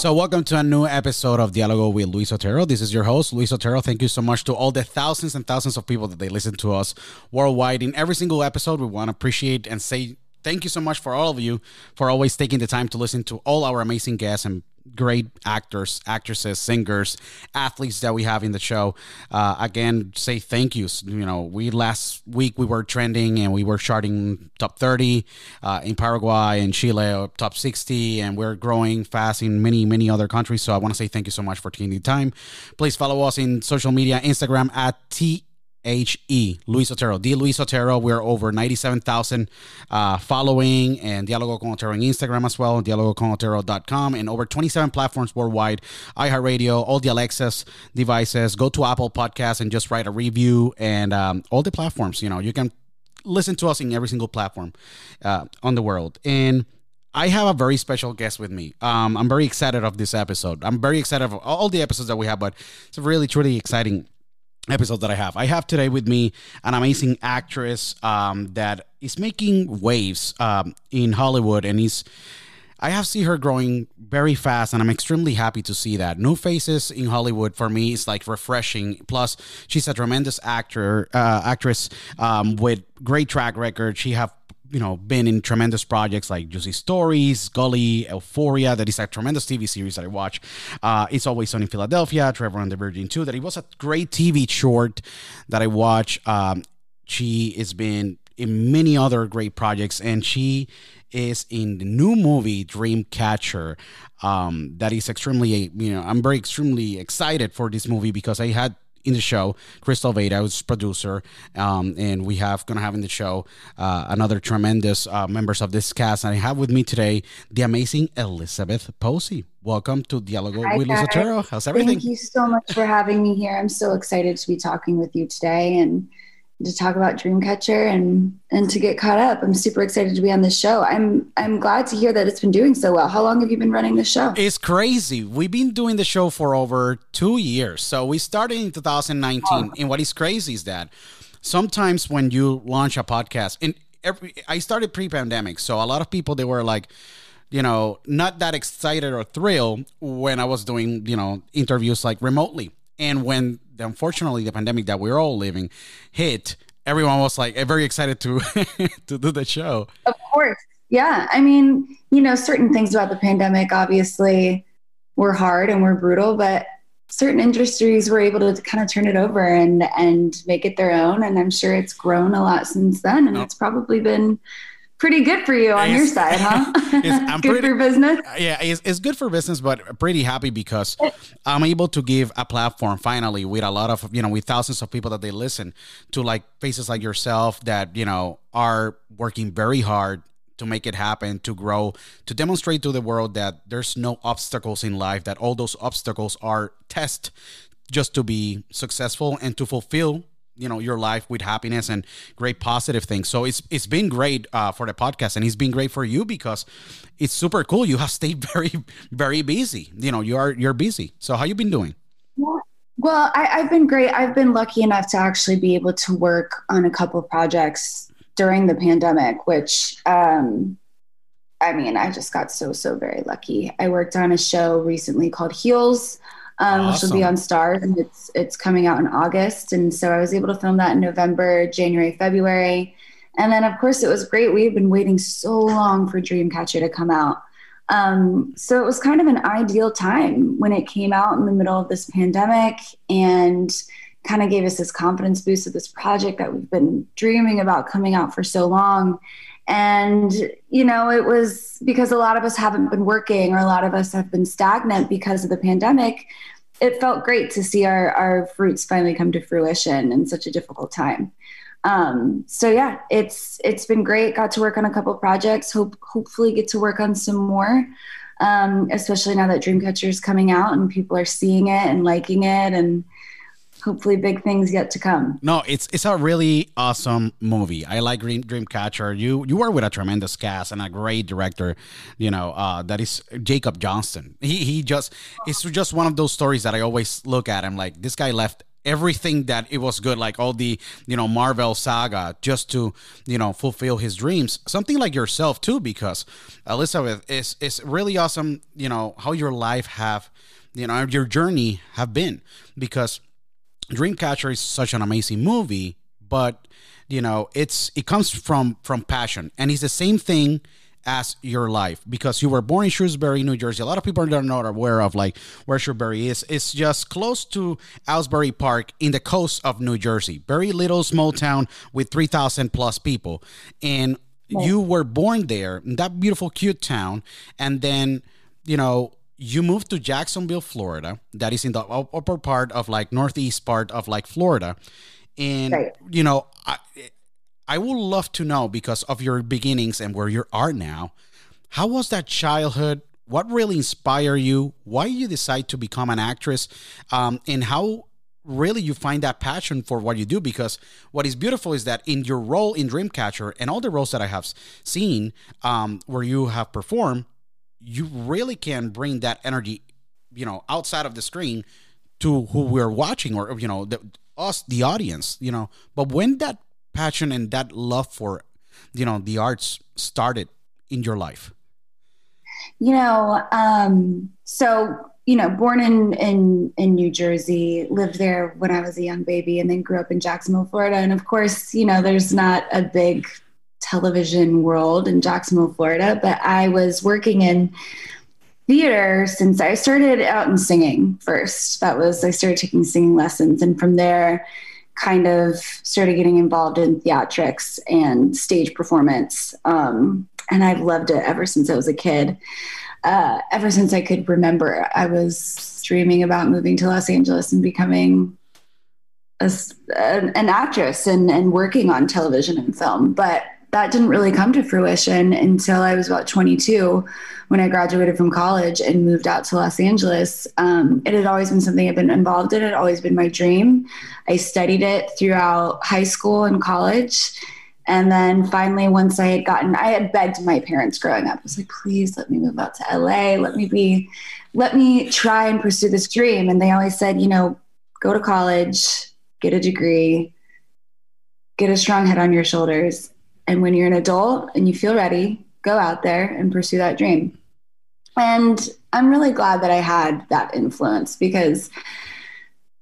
So, welcome to a new episode of Dialogo with Luis Otero. This is your host, Luis Otero. Thank you so much to all the thousands and thousands of people that they listen to us worldwide. In every single episode, we want to appreciate and say thank you so much for all of you for always taking the time to listen to all our amazing guests and great actors, actresses, singers, athletes that we have in the show. Uh, again, say thank yous. You know, we last week we were trending and we were charting top 30 uh, in Paraguay and Chile, uh, top 60, and we're growing fast in many, many other countries. So I want to say thank you so much for taking the time. Please follow us in social media, Instagram at T H E Luis Otero. D Luis Otero. We're over 97,000 uh, following and Dialogo con Otero on Instagram as well, dialogoconotero.com and over 27 platforms worldwide. iHeartRadio, all the Alexa's devices. Go to Apple Podcasts and just write a review and um, all the platforms. You know, you can listen to us in every single platform uh, on the world. And I have a very special guest with me. Um, I'm very excited of this episode. I'm very excited of all the episodes that we have, but it's a really, truly exciting episode that I have. I have today with me an amazing actress um, that is making waves um, in Hollywood, and is I have seen her growing very fast, and I'm extremely happy to see that. New faces in Hollywood for me is like refreshing. Plus, she's a tremendous actor, uh, actress um, with great track record. She have you know been in tremendous projects like Juicy Stories, Gully, Euphoria. That is a tremendous TV series that I watch. Uh, it's always Sunny in Philadelphia, Trevor and the Virgin too. That it was a great TV short that I watch. Um, she has been in many other great projects, and she is in the new movie Dreamcatcher. Um, that is extremely, you know, I'm very extremely excited for this movie because I had in the show, Crystal Veda, who's producer, um, and we have gonna have in the show uh, another tremendous uh, members of this cast. And I have with me today the amazing Elizabeth Posey. Welcome to Dialogo Hi, with Luis Otero. How's everything? Thank you so much for having me here. I'm so excited to be talking with you today and to talk about Dreamcatcher and and to get caught up. I'm super excited to be on this show. I'm I'm glad to hear that it's been doing so well. How long have you been running the show? It's crazy. We've been doing the show for over two years. So we started in 2019, oh. and what is crazy is that sometimes when you launch a podcast, and every I started pre-pandemic, so a lot of people they were like you know, not that excited or thrilled when I was doing, you know, interviews like remotely. And when unfortunately the pandemic that we're all living hit, everyone was like very excited to to do the show. Of course. Yeah. I mean, you know, certain things about the pandemic obviously were hard and were brutal, but certain industries were able to kind of turn it over and and make it their own and i'm sure it's grown a lot since then and it's probably been pretty good for you on it's, your side, huh? I'm good pretty, for business. Yeah, it's, it's good for business, but pretty happy because I'm able to give a platform finally with a lot of you know with thousands of people that they listen to, like faces like yourself that you know are working very hard to make it happen, to grow, to demonstrate to the world that there's no obstacles in life, that all those obstacles are tests just to be successful and to fulfill you know your life with happiness and great positive things. So it's it's been great uh, for the podcast and it's been great for you because it's super cool. You have stayed very very busy. You know you are you're busy. So how you been doing? Well I, i've been great. I've been lucky enough to actually be able to work on a couple projects during the pandemic which um i mean i just got so so very lucky. I worked on a show recently called heels um, awesome. which will be on Starz, and it's it's coming out in August. And so I was able to film that in November, January, February, and then of course it was great. We've been waiting so long for Dreamcatcher to come out. Um, so it was kind of an ideal time when it came out in the middle of this pandemic and kind of gave us this confidence boost of this project that we've been dreaming about coming out for so long. And, you know, it was because a lot of us haven't been working or a lot of us have been stagnant because of the pandemic. It felt great to see our, our fruits finally come to fruition in such a difficult time. Um, so yeah, it's it's been great. Got to work on a couple projects. Hope hopefully get to work on some more. Um, especially now that Dreamcatcher is coming out and people are seeing it and liking it and hopefully big things yet to come. No, it's it's a really awesome movie. I like Dream, Dreamcatcher. You you are with a tremendous cast and a great director. You know uh, that is Jacob Johnston. He he just it's just one of those stories that I always look at. I'm like this guy left everything that it was good like all the you know marvel saga just to you know fulfill his dreams something like yourself too because elizabeth is is really awesome you know how your life have you know your journey have been because Dreamcatcher is such an amazing movie, but you know, it's it comes from from passion, and it's the same thing as your life because you were born in Shrewsbury, New Jersey. A lot of people are not aware of like where Shrewsbury is. It's just close to Asbury Park in the coast of New Jersey. Very little small town with 3,000 plus people. And you were born there in that beautiful, cute town. And then, you know, you moved to Jacksonville, Florida. That is in the upper part of like northeast part of like Florida, and right. you know, I I would love to know because of your beginnings and where you are now. How was that childhood? What really inspired you? Why you decide to become an actress? Um, and how really you find that passion for what you do because what is beautiful is that in your role in dreamcatcher and all the roles that i have seen um, where you have performed you really can bring that energy, you know, outside of the screen to who we're watching or you know the, us the audience you know. But when that passion and that love for you know the arts started in your life? You know um so you know born in in in new jersey lived there when i was a young baby and then grew up in jacksonville florida. And of course you know there's not a big television world in Jacksonville, Florida, but I was working in theater since I started out in singing first. That was, I started taking singing lessons. And from there, kind of started getting involved in theatrics and stage performance. Um, and I've loved it ever since I was a kid. Uh, ever since I could remember, I was dreaming about moving to Los Angeles and becoming a, an, actress and, and working on television and film. But that didn't really come to fruition until I was about 22 when I graduated from college and moved out to Los Angeles. Um, it had always been something I've been involved in. It had always been my dream. I studied it throughout high school and college. And then finally, once I had gotten, I had begged my parents growing up. I was like, please let me move out to LA. Let me be, let me try and pursue this dream. And they always said, you know, go to college, get a degree, get a strong head on your shoulders, and when you're an adult and you feel ready, go out there and pursue that dream. And I'm really glad that I had that influence because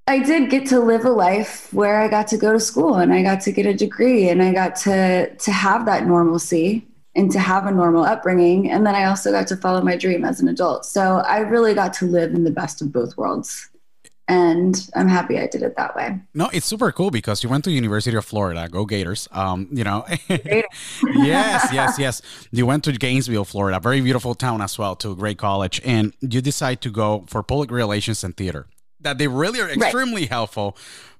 I did get to live a life where I got to go to school and I got to get a degree and I got to to have that normalcy and to have a normal upbringing and then I also got to follow my dream as an adult. So I really got to live in the best of both worlds and I'm happy I did it that way. No, it's super cool because you went to University of Florida. Go Gators! Um, you know, yes, yes, yes. You went to Gainesville, Florida, very beautiful town as well, to a great college, and you decide to go for public relations and theater. That they really are extremely right. helpful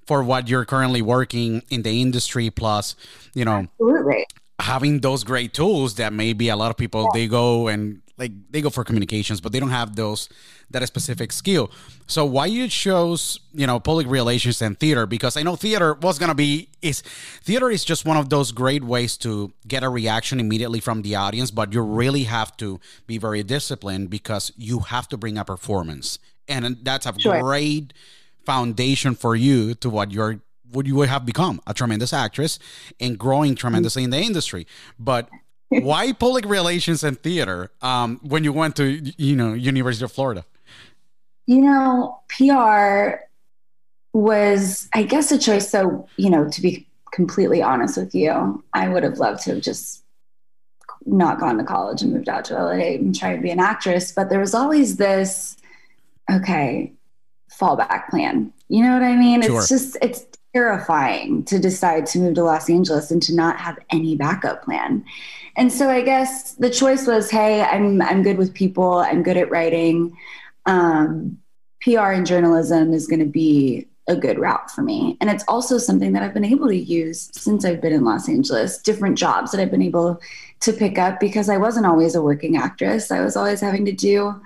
for what you're currently working in the industry. Plus, you know, absolutely having those great tools that maybe a lot of people yeah. they go and like they go for communications but they don't have those that specific skill. So why you chose you know public relations and theater? Because i know theater was gonna be is theater is just one of those great ways to get a reaction immediately from the audience but you really have to be very disciplined because you have to bring a performance. And that's a sure. great foundation for you to what you're what you would have become a tremendous actress and growing mm-hmm. tremendously in the industry. But why public relations and theater um, when you went to you know University of Florida? You know, PR was, I guess, a choice. So, you know, to be completely honest with you, I would have loved to have just not gone to college and moved out to LA and tried to be an actress. But there was always this, okay, fallback plan. You know what I mean? Sure. It's just, it's terrifying to decide to move to Los Angeles and to not have any backup plan. And so I guess the choice was, hey, I'm I'm good with people. I'm good at writing. Um, PR and journalism is going to be a good route for me. And it's also something that I've been able to use since I've been in Los Angeles, different jobs that I've been able to pick up because I wasn't always a working actress. I was always having to do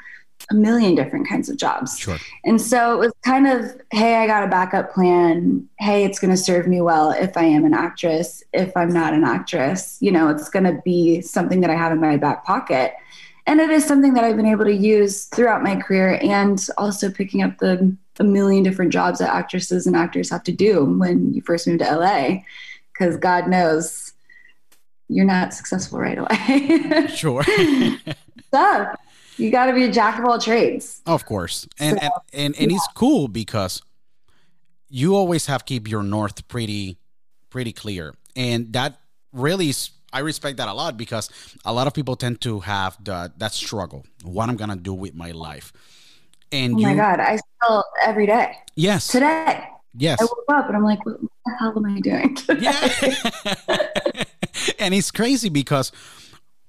a million different kinds of jobs. Sure. And so it was kind of, hey, I got a backup plan. Hey, it's going to serve me well if I am an actress. If I'm not an actress, you know, it's going to be something that I have in my back pocket. And it is something that I've been able to use throughout my career and also picking up the a million different jobs that actresses and actors have to do when you first move to LA. Because God knows you're not successful right away. sure. so you got to be a jack of all trades. Of course, and so, and and, and yeah. it's cool because you always have to keep your north pretty pretty clear, and that really is. I respect that a lot because a lot of people tend to have the that struggle. What I'm gonna do with my life, and oh you, my god, I still every day. Yes, today. Yes, I woke up and I'm like, what the hell am I doing? yeah, and it's crazy because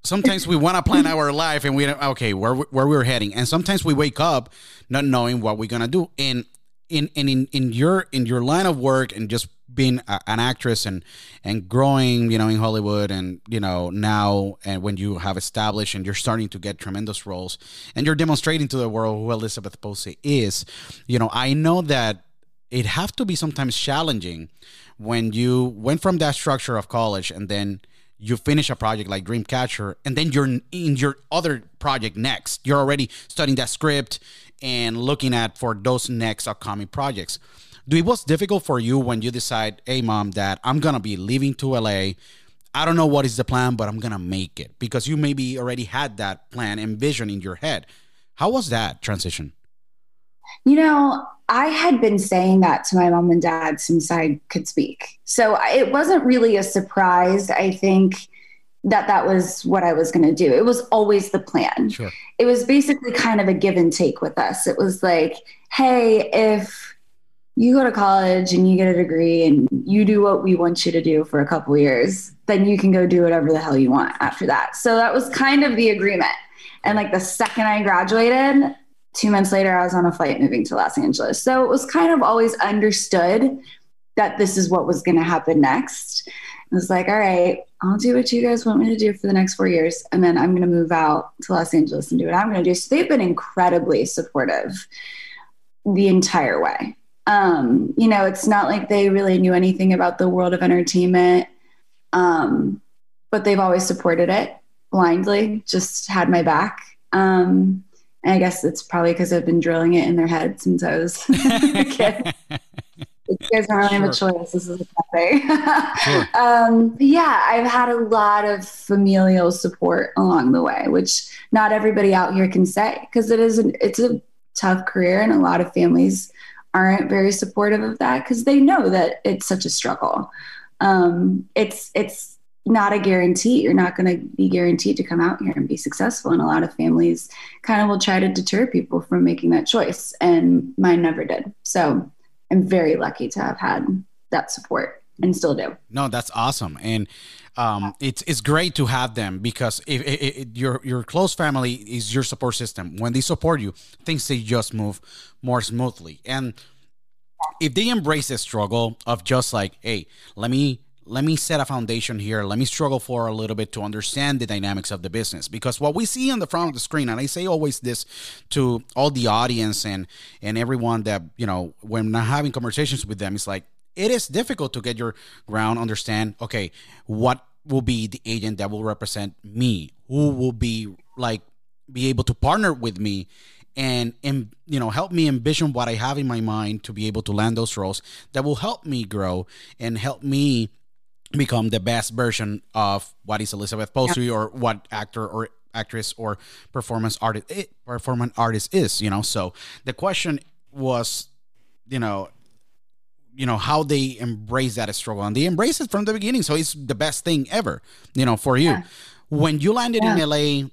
sometimes we want to plan our life and we okay where where we're heading. And sometimes we wake up not knowing what we're gonna do. And in in in, in your in your line of work and just being a, an actress and and growing you know in hollywood and you know now and when you have established and you're starting to get tremendous roles and you're demonstrating to the world who elizabeth posey is you know i know that it have to be sometimes challenging when you went from that structure of college and then you finish a project like Dreamcatcher, and then you're in your other project next. You're already studying that script and looking at for those next upcoming projects. Do it was difficult for you when you decide, hey mom, dad, I'm gonna be leaving to LA. I don't know what is the plan, but I'm gonna make it because you maybe already had that plan and vision in your head. How was that transition? You know, I had been saying that to my mom and dad since I could speak. So it wasn't really a surprise, I think, that that was what I was going to do. It was always the plan. Sure. It was basically kind of a give and take with us. It was like, hey, if you go to college and you get a degree and you do what we want you to do for a couple years, then you can go do whatever the hell you want after that. So that was kind of the agreement. And like the second I graduated, two months later, I was on a flight moving to Los Angeles. So it was kind of always understood that this is what was going to happen next. I was like, all right, I'll do what you guys want me to do for the next four years. And then I'm going to move out to Los Angeles and do what I'm going to do. So they've been incredibly supportive the entire way. Um, you know, it's not like they really knew anything about the world of entertainment, um, but they've always supported it blindly, just had my back. Um, and I guess it's probably because I've been drilling it in their head since I was a kid. you guys don't really sure. have a choice. This is a cafe. sure. um, yeah, I've had a lot of familial support along the way, which not everybody out here can say because it is an, it's a tough career, and a lot of families aren't very supportive of that because they know that it's such a struggle. Um, it's it's not a guarantee. You're not going to be guaranteed to come out here and be successful. And a lot of families kind of will try to deter people from making that choice. And mine never did. So I'm very lucky to have had that support and still do. No, that's awesome. And um, it's it's great to have them because if, if, your your close family is your support system, when they support you, things they just move more smoothly. And if they embrace the struggle of just like, hey, let me let me set a foundation here. Let me struggle for a little bit to understand the dynamics of the business. Because what we see on the front of the screen, and I say always this to all the audience and and everyone that you know when I'm having conversations with them, it's like it is difficult to get your ground, understand. Okay, what will be the agent that will represent me? Who will be like be able to partner with me and and you know help me envision what I have in my mind to be able to land those roles that will help me grow and help me become the best version of what is Elizabeth Posey yeah. or what actor or actress or performance artist it, eh, performance artist is you know so the question was you know you know how they embrace that struggle and they embrace it from the beginning so it's the best thing ever you know for you yeah. when you landed yeah. in LA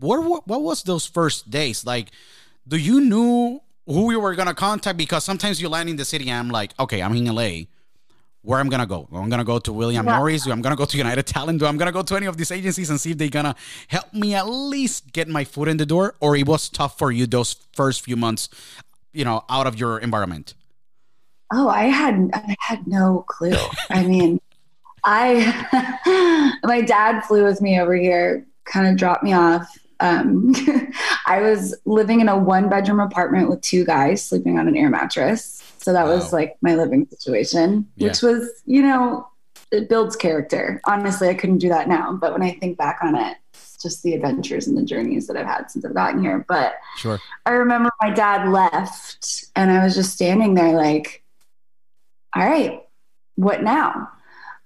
what, what what was those first days like do you knew who you were gonna contact because sometimes you land in the city and I'm like okay I'm in LA where I'm gonna go. I'm gonna go to William yeah. Morris. I'm gonna go to United Talent. Do I'm gonna go to any of these agencies and see if they're gonna help me at least get my foot in the door? Or it was tough for you those first few months, you know, out of your environment. Oh, I had I had no clue. I mean, I my dad flew with me over here, kind of dropped me off. Um, I was living in a one bedroom apartment with two guys sleeping on an air mattress so that wow. was like my living situation, yeah. which was, you know, it builds character. Honestly, I couldn't do that now. But when I think back on it, just the adventures and the journeys that I've had since I've gotten here. But sure. I remember my dad left and I was just standing there like, all right, what now?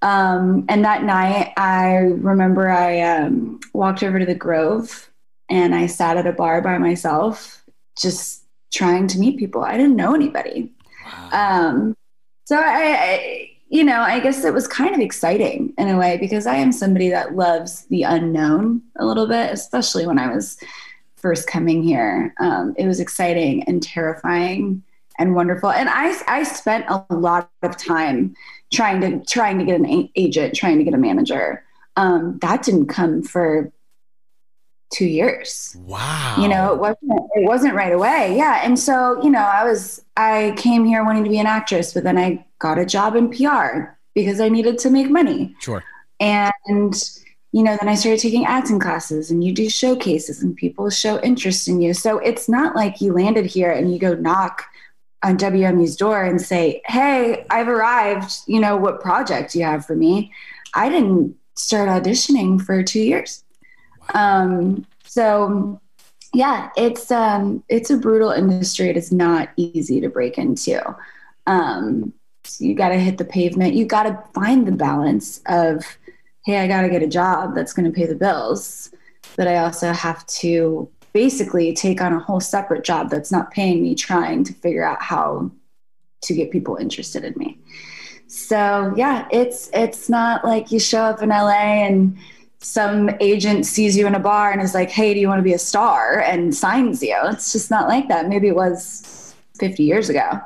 Um, and that night, I remember I um, walked over to the Grove and I sat at a bar by myself, just trying to meet people. I didn't know anybody. Um, so I, I, you know, I guess it was kind of exciting in a way because I am somebody that loves the unknown a little bit, especially when I was first coming here. Um, it was exciting and terrifying and wonderful. And I, I spent a lot of time trying to trying to get an agent, trying to get a manager. Um, that didn't come for two years. Wow. You know, it wasn't it wasn't right away. Yeah. And so, you know, I was I came here wanting to be an actress, but then I got a job in PR because I needed to make money. Sure. And you know, then I started taking acting classes and you do showcases and people show interest in you. So it's not like you landed here and you go knock on WME's door and say, Hey, I've arrived. You know, what project do you have for me? I didn't start auditioning for two years. Um, so yeah, it's um, it's a brutal industry. It is not easy to break into. Um, so you got to hit the pavement. You got to find the balance of, hey, I got to get a job that's going to pay the bills, but I also have to basically take on a whole separate job that's not paying me, trying to figure out how to get people interested in me. So yeah, it's it's not like you show up in LA and some agent sees you in a bar and is like, hey, do you want to be a star? and signs you. It's just not like that. Maybe it was 50 years ago.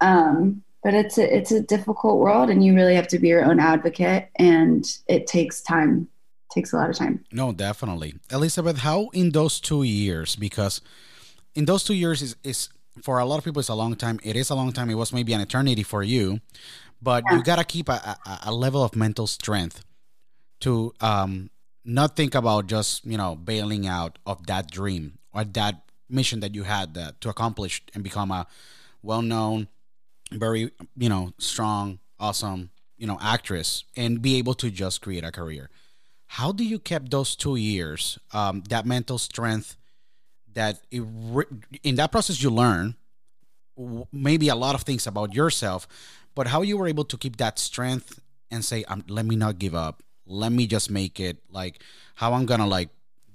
Um, but it's a, it's a difficult world and you really have to be your own advocate and it takes time takes a lot of time no definitely elizabeth how in those two years because in those two years is, is for a lot of people it's a long time it is a long time it was maybe an eternity for you but yeah. you got to keep a, a, a, level of mental strength to um, not think about just you know bailing out of that dream or that mission that you had that, to accomplish and become a well-known very you know strong awesome you know actress and be able to just create a career. How do you keep those two years um, that mental strength that it, in that process you learn maybe a lot of things about yourself but how you were able to keep that strength and say um, let me not give up let me just make it like how i'm gonna like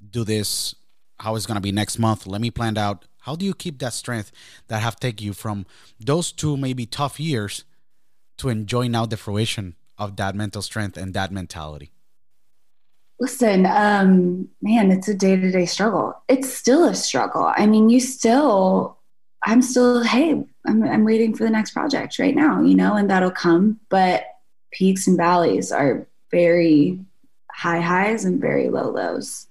do this how it's gonna be next month let me plan out how do you keep that strength that have taken you from those two maybe tough years to enjoy now the fruition of that mental strength and that mentality Listen, um, man, it's a day to day struggle. It's still a struggle. I mean, you still, I'm still, hey, I'm, I'm waiting for the next project right now, you know, and that'll come. But peaks and valleys are very high highs and very low lows.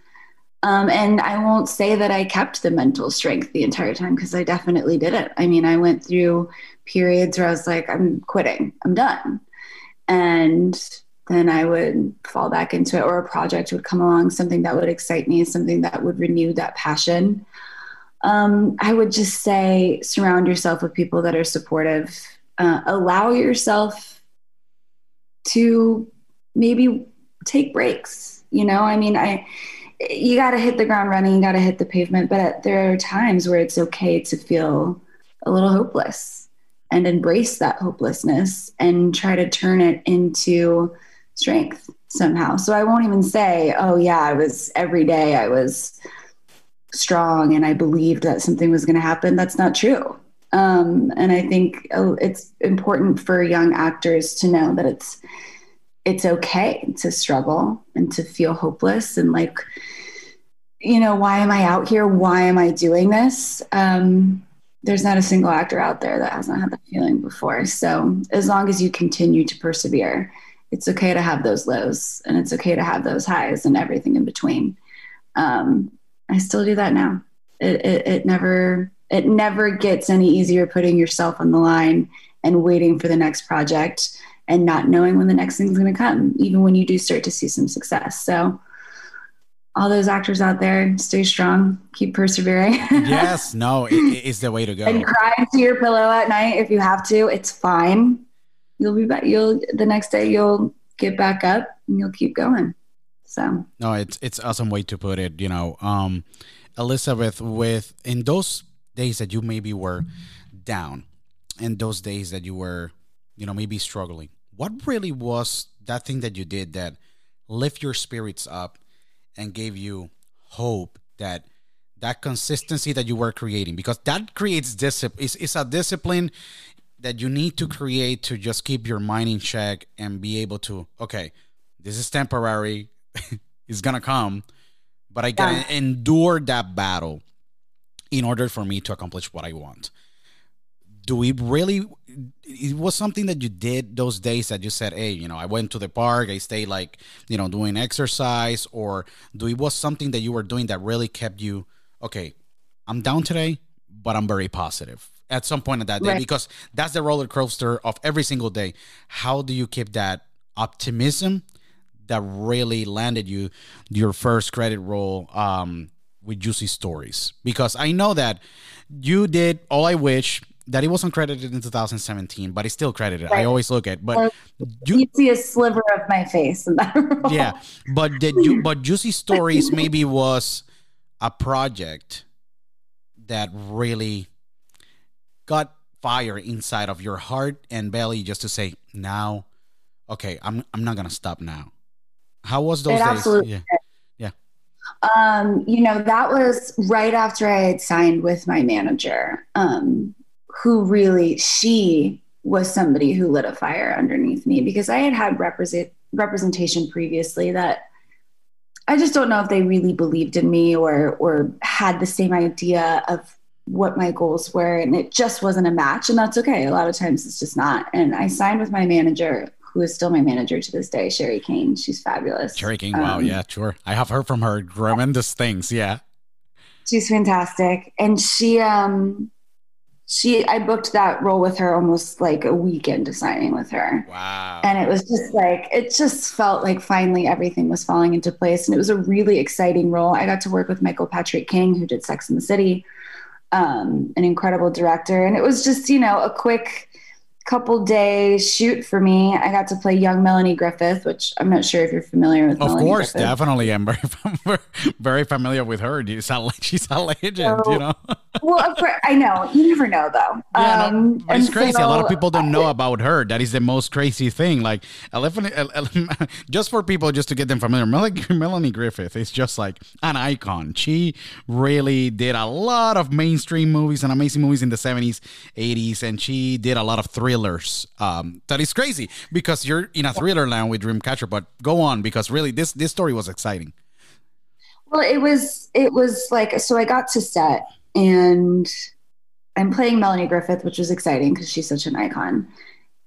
Um, and I won't say that I kept the mental strength the entire time because I definitely didn't. I mean, I went through periods where I was like, I'm quitting, I'm done. And then I would fall back into it, or a project would come along, something that would excite me, something that would renew that passion. Um, I would just say surround yourself with people that are supportive. Uh, allow yourself to maybe take breaks. You know, I mean, I you got to hit the ground running, you got to hit the pavement, but there are times where it's okay to feel a little hopeless and embrace that hopelessness and try to turn it into strength somehow. So I won't even say, oh, yeah, I was every day I was strong and I believed that something was going to happen. That's not true. Um, and I think oh, it's important for young actors to know that it's it's okay to struggle and to feel hopeless and like you know why am i out here why am i doing this um, there's not a single actor out there that hasn't had that feeling before so as long as you continue to persevere it's okay to have those lows and it's okay to have those highs and everything in between. Um, I still do that now. It, it, it never it never gets any easier putting yourself on the line and waiting for the next project and not knowing when the next thing's going to come, even when you do start to see some success. So, all those actors out there, stay strong, keep persevering. yes, no, it, it's the way to go. And cry to your pillow at night if you have to. It's fine you'll be back. You'll the next day you'll get back up and you'll keep going. So no, it's it's awesome way to put it. You know, um, Elizabeth, with in those days that you maybe were down, in those days that you were, you know, maybe struggling, what really was that thing that you did that lift your spirits up and gave you hope that that consistency that you were creating? Because that creates discipline. It's, it's a discipline that you need to create to just keep your mind in check and be able to okay this is temporary it's gonna come but i gotta yeah. endure that battle in order for me to accomplish what i want. Do we really it was something that you did those days that you said hey you know i went to the park i stayed like you know doing exercise or do it was something that you were doing that really kept you okay i'm down today but i'm very positive at some point of that day right. because that's the roller coaster of every single day. How do you keep that optimism that really landed you your first credit roll um, with Juicy Stories? Because I know that you did All I Wish that it wasn't credited in 2017, but it's still credited. Right. I always look at, but you, you, see a sliver of my face in that role. Yeah, but did you? But Juicy Stories maybe was a project that really got fire inside of your heart and belly just to say now okay i'm i'm not gonna stop now how was those it days yeah yeah um you know that was right after i had signed with my manager um who really she was somebody who lit a fire underneath me because i had had represent representation previously that I just don't know if they really believed in me or or had the same idea of what my goals were and it just wasn't a match and that's okay a lot of times it's just not and i signed with my manager who is still my manager to this day sherry kane she's fabulous Sherry wow, Um, yeah, sure. I have heard from her tremendous things. Yeah. she's fantastic and she um she i booked that role with her almost like a weekend to signing with her. Wow. and it was just like it just felt like finally everything was falling into place. And it was a really exciting role. I got to work with michael patrick king who did sex in the city um, an incredible director. And it was just you know a quick couple day shoot for me i got to play young melanie griffith which i'm not sure if you're familiar with Of melanie course, griffith. definitely. I'm very, very familiar with her. You sound like she's a legend, you know? well of course i know you never know though Yeah, no, Um, but it's crazy. a lot of people don't know about her. That is the most crazy thing. Like, elephant, ele- ele- just for people, just to get them familiar, Melanie Griffith is just like an icon. She really did a lot of mainstream movies and amazing movies in the 70s, 80s, and she did a lot of thrillers. Um, that is crazy because you're in a thriller land with Dreamcatcher. But go on because really, this this story was exciting. Well, it was it was like so I got to set and I'm playing Melanie Griffith, which was exciting because she's such an icon.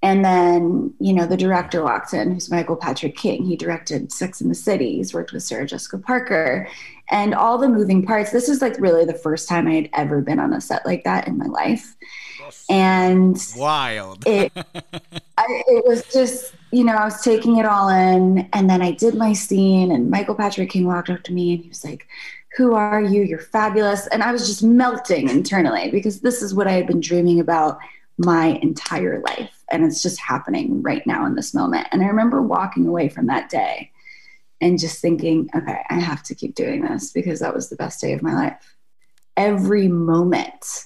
And then, you know, the director walked in, who's Michael Patrick King. He directed Sex in the City. He's worked with Sarah Jessica Parker and all the moving parts. This is like really the first time I had ever been on a set like that in my life. And Wild. it I, it was just you know i was taking it all in and then i did my scene and michael patrick king walked up to me and he was like who are you? You're fabulous. And i was just melting internally because this is what i had been dreaming about my entire life and it's just happening right now in this moment. And i remember walking away from that day and just thinking okay i have to keep doing this because that was the best day of my life. Every moment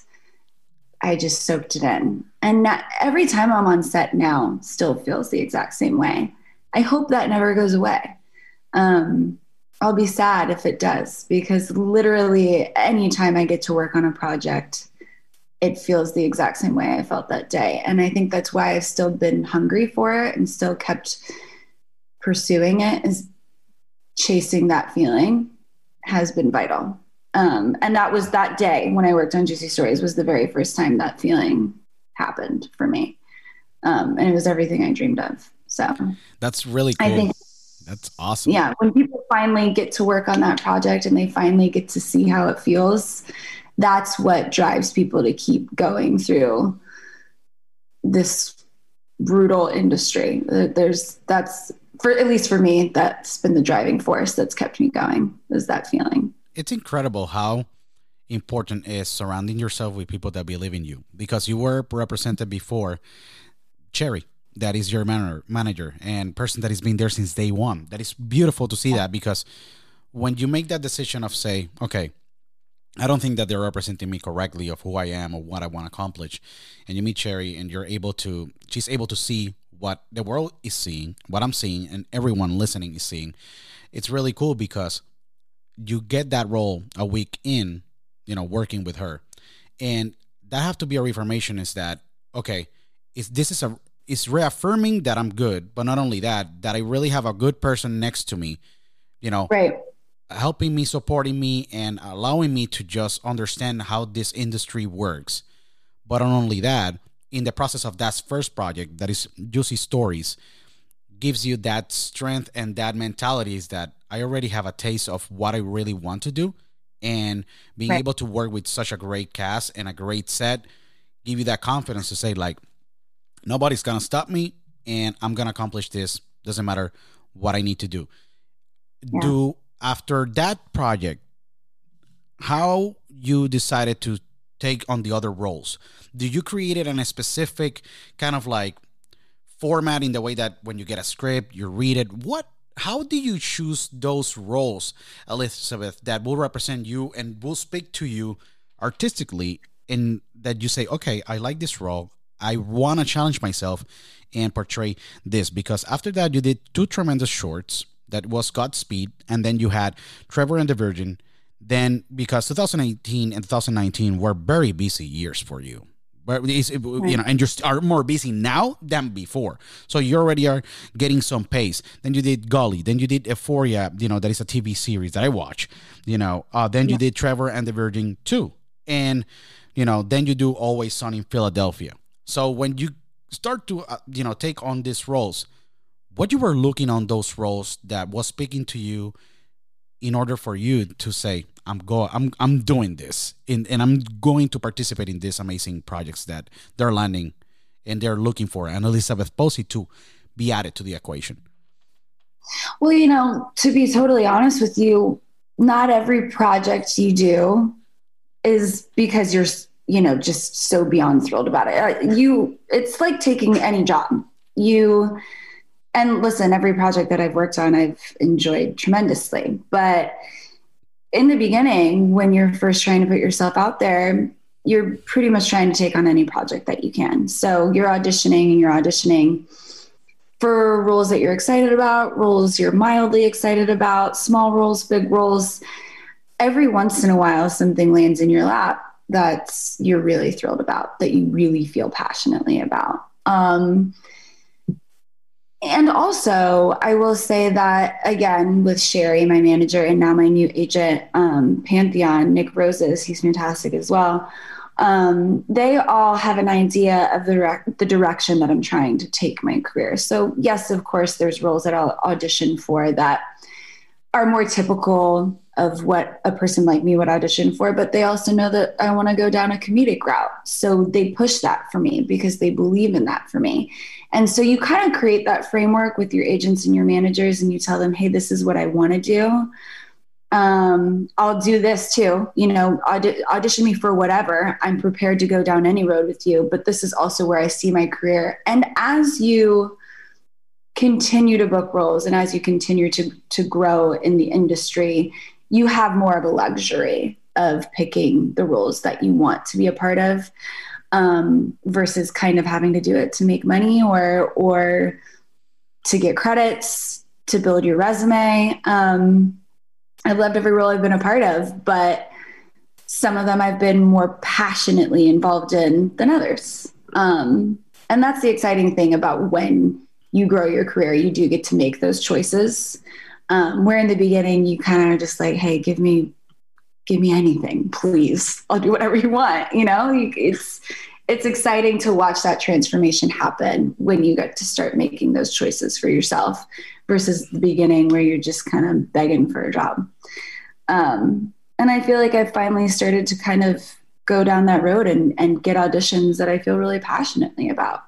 I just soaked it in. And not, every time I'm on set now, still feels the exact same way. I hope that never goes away. Um, I'll be sad if it does because literally anytime I get to work on a project, it feels the exact same way I felt that day. And I think that's why I've still been hungry for it and still kept pursuing it is chasing that feeling has been vital. Um, and that was that day when I worked on Juicy Stories was the very first time that feeling happened for me. Um, and it was everything I dreamed of. So That's really cool. I think, That's awesome. yeah, when people finally get to work on that project and they finally get to see how it feels, that's what drives people to keep going through this brutal industry. There- There's that's for at least for me, that's been the driving force that's kept me going. Is that feeling? It's incredible how important is surrounding yourself with people that believe in you. Because you were represented before cherry that is your manager manager and person that has been there since day one. That is beautiful to see that because when you make that decision of say okay i don't think that they're representing me correctly of who i am or what i want to accomplish and you meet cherry and you're able to she's able to see what the world is seeing what i'm seeing and everyone listening is seeing it's really cool because you get that role a week in, you know, working with her, and that have to be a reaffirmation is that okay, is this is a is reaffirming that I'm good, but not only that, that I really have a good person next to me, you know, Right. helping me, supporting me, and allowing me to just understand how this industry works. But not only that, in the process of that first project, that is Juicy Stories, gives you that strength and that mentality is that I already have a taste of what I really want to do. And being Right. able to work with such a great cast and a great set give you that confidence to say, like, nobody's gonna stop me and I'm gonna accomplish this. Doesn't matter what I need to do. Yeah. Do after that project, how you decided to take on the other roles? Do you create it in a specific kind of like format in the way that when you get a script, you read it? What how do you choose those roles, Elizabeth, that will represent you and will speak to you artistically in that you say, okay, I like this role. I want to challenge myself and portray this because after that you did two tremendous shorts that was Godspeed and then you had Trevor and the Virgin then because 2018 and 2019 were very busy years for you but you know and you are more busy now than before. So you already are getting some pace. Then you did Gully. Then you did Euphoria you know that is a TV series that I watch you know. Uh, then you did Trevor and the Virgin too and you know, then you do Always Sunny in Philadelphia. So when you start to, uh, you know, take on these roles, what you were looking on those roles that was speaking to you in order for you to say, I'm go I'm I'm doing this in, and I'm going to participate in these amazing projects that they're landing and they're looking for and Elizabeth Posey to be added to the equation. Well, you know, to be totally honest with you, not every project you do is because you're, you know, just so beyond thrilled about it. Uh, you, it's like taking any job. You, and listen, every project that I've worked on, I've enjoyed tremendously. But in the beginning, when you're first trying to put yourself out there, you're pretty much trying to take on any project that you can. So you're auditioning and you're auditioning for roles that you're excited about, roles you're mildly excited about, small roles, big roles. Every once in a while, something lands in your lap that's you're really thrilled about, that you really feel passionately about. Um, and also, I will say that again with Sherry, my manager, and now my new agent, um, Pantheon, Nick Roses, he's fantastic as well um, they all have an idea of the, rec- the direction that I'm trying to take my career. So, yes, of course, there's roles that I'll audition for that are more typical of what a person like me would audition for, but they also know that I want to go down a comedic route. So they push that for me because they believe in that for me. And so you kind of create that framework with your agents and your managers and you tell them, hey, this is what I want to do um, I'll do this too. You know, aud- audition me for whatever. I'm prepared to go down any road with you, but this is also where I see my career. And as you continue to book roles and as you continue to, to grow in the industry, you have more of a luxury of picking the roles that you want to be a part of um, versus kind of having to do it to make money or, or to get credits, to build your resume. Um, I've loved every role I've been a part of, but some of them I've been more passionately involved in than others. Um, and that's the exciting thing about when you grow your career, you do get to make those choices. Um, where in the beginning you kind of just like, hey, give me, give me anything, please. I'll do whatever you want. You know, it's it's exciting to watch that transformation happen when you get to start making those choices for yourself versus the beginning where you're just kind of begging for a job. Um, and I feel like I've finally started to kind of go down that road and, and get auditions that I feel really passionately about.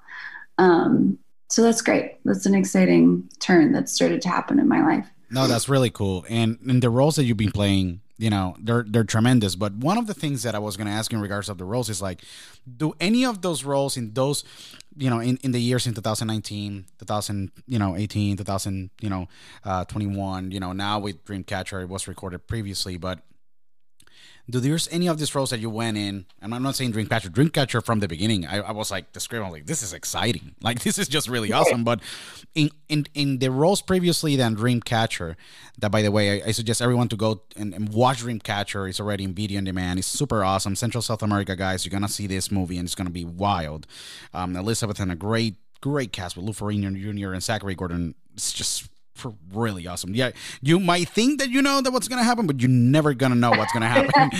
Um, so that's great. That's an exciting turn that started to happen in my life. No, that's really cool. And in the roles that you've been playing, you know they're they're tremendous. But one of the things that i was going to ask in regards of the roles is like do any of those roles in those you know in, in the years in 2019 2000 you know 18 2000 you know uh 21 you know now with dreamcatcher it was recorded previously but do there's any of these roles that you went in and i'm not saying dreamcatcher dreamcatcher from the beginning i, I was like describing like this is exciting. Like this is just really awesome. But in in in the roles previously than dreamcatcher that by the way i, I suggest everyone to go and, and, watch dreamcatcher. It's already in video on demand. It's super awesome. Central south america guys you're gonna see this movie and it's gonna be wild. Um, elizabeth and a great great cast with lou ferrigno jr and zachary gordon. It's just really awesome. Yeah, you might think that you know that what's gonna happen, but you're never gonna know what's gonna happen.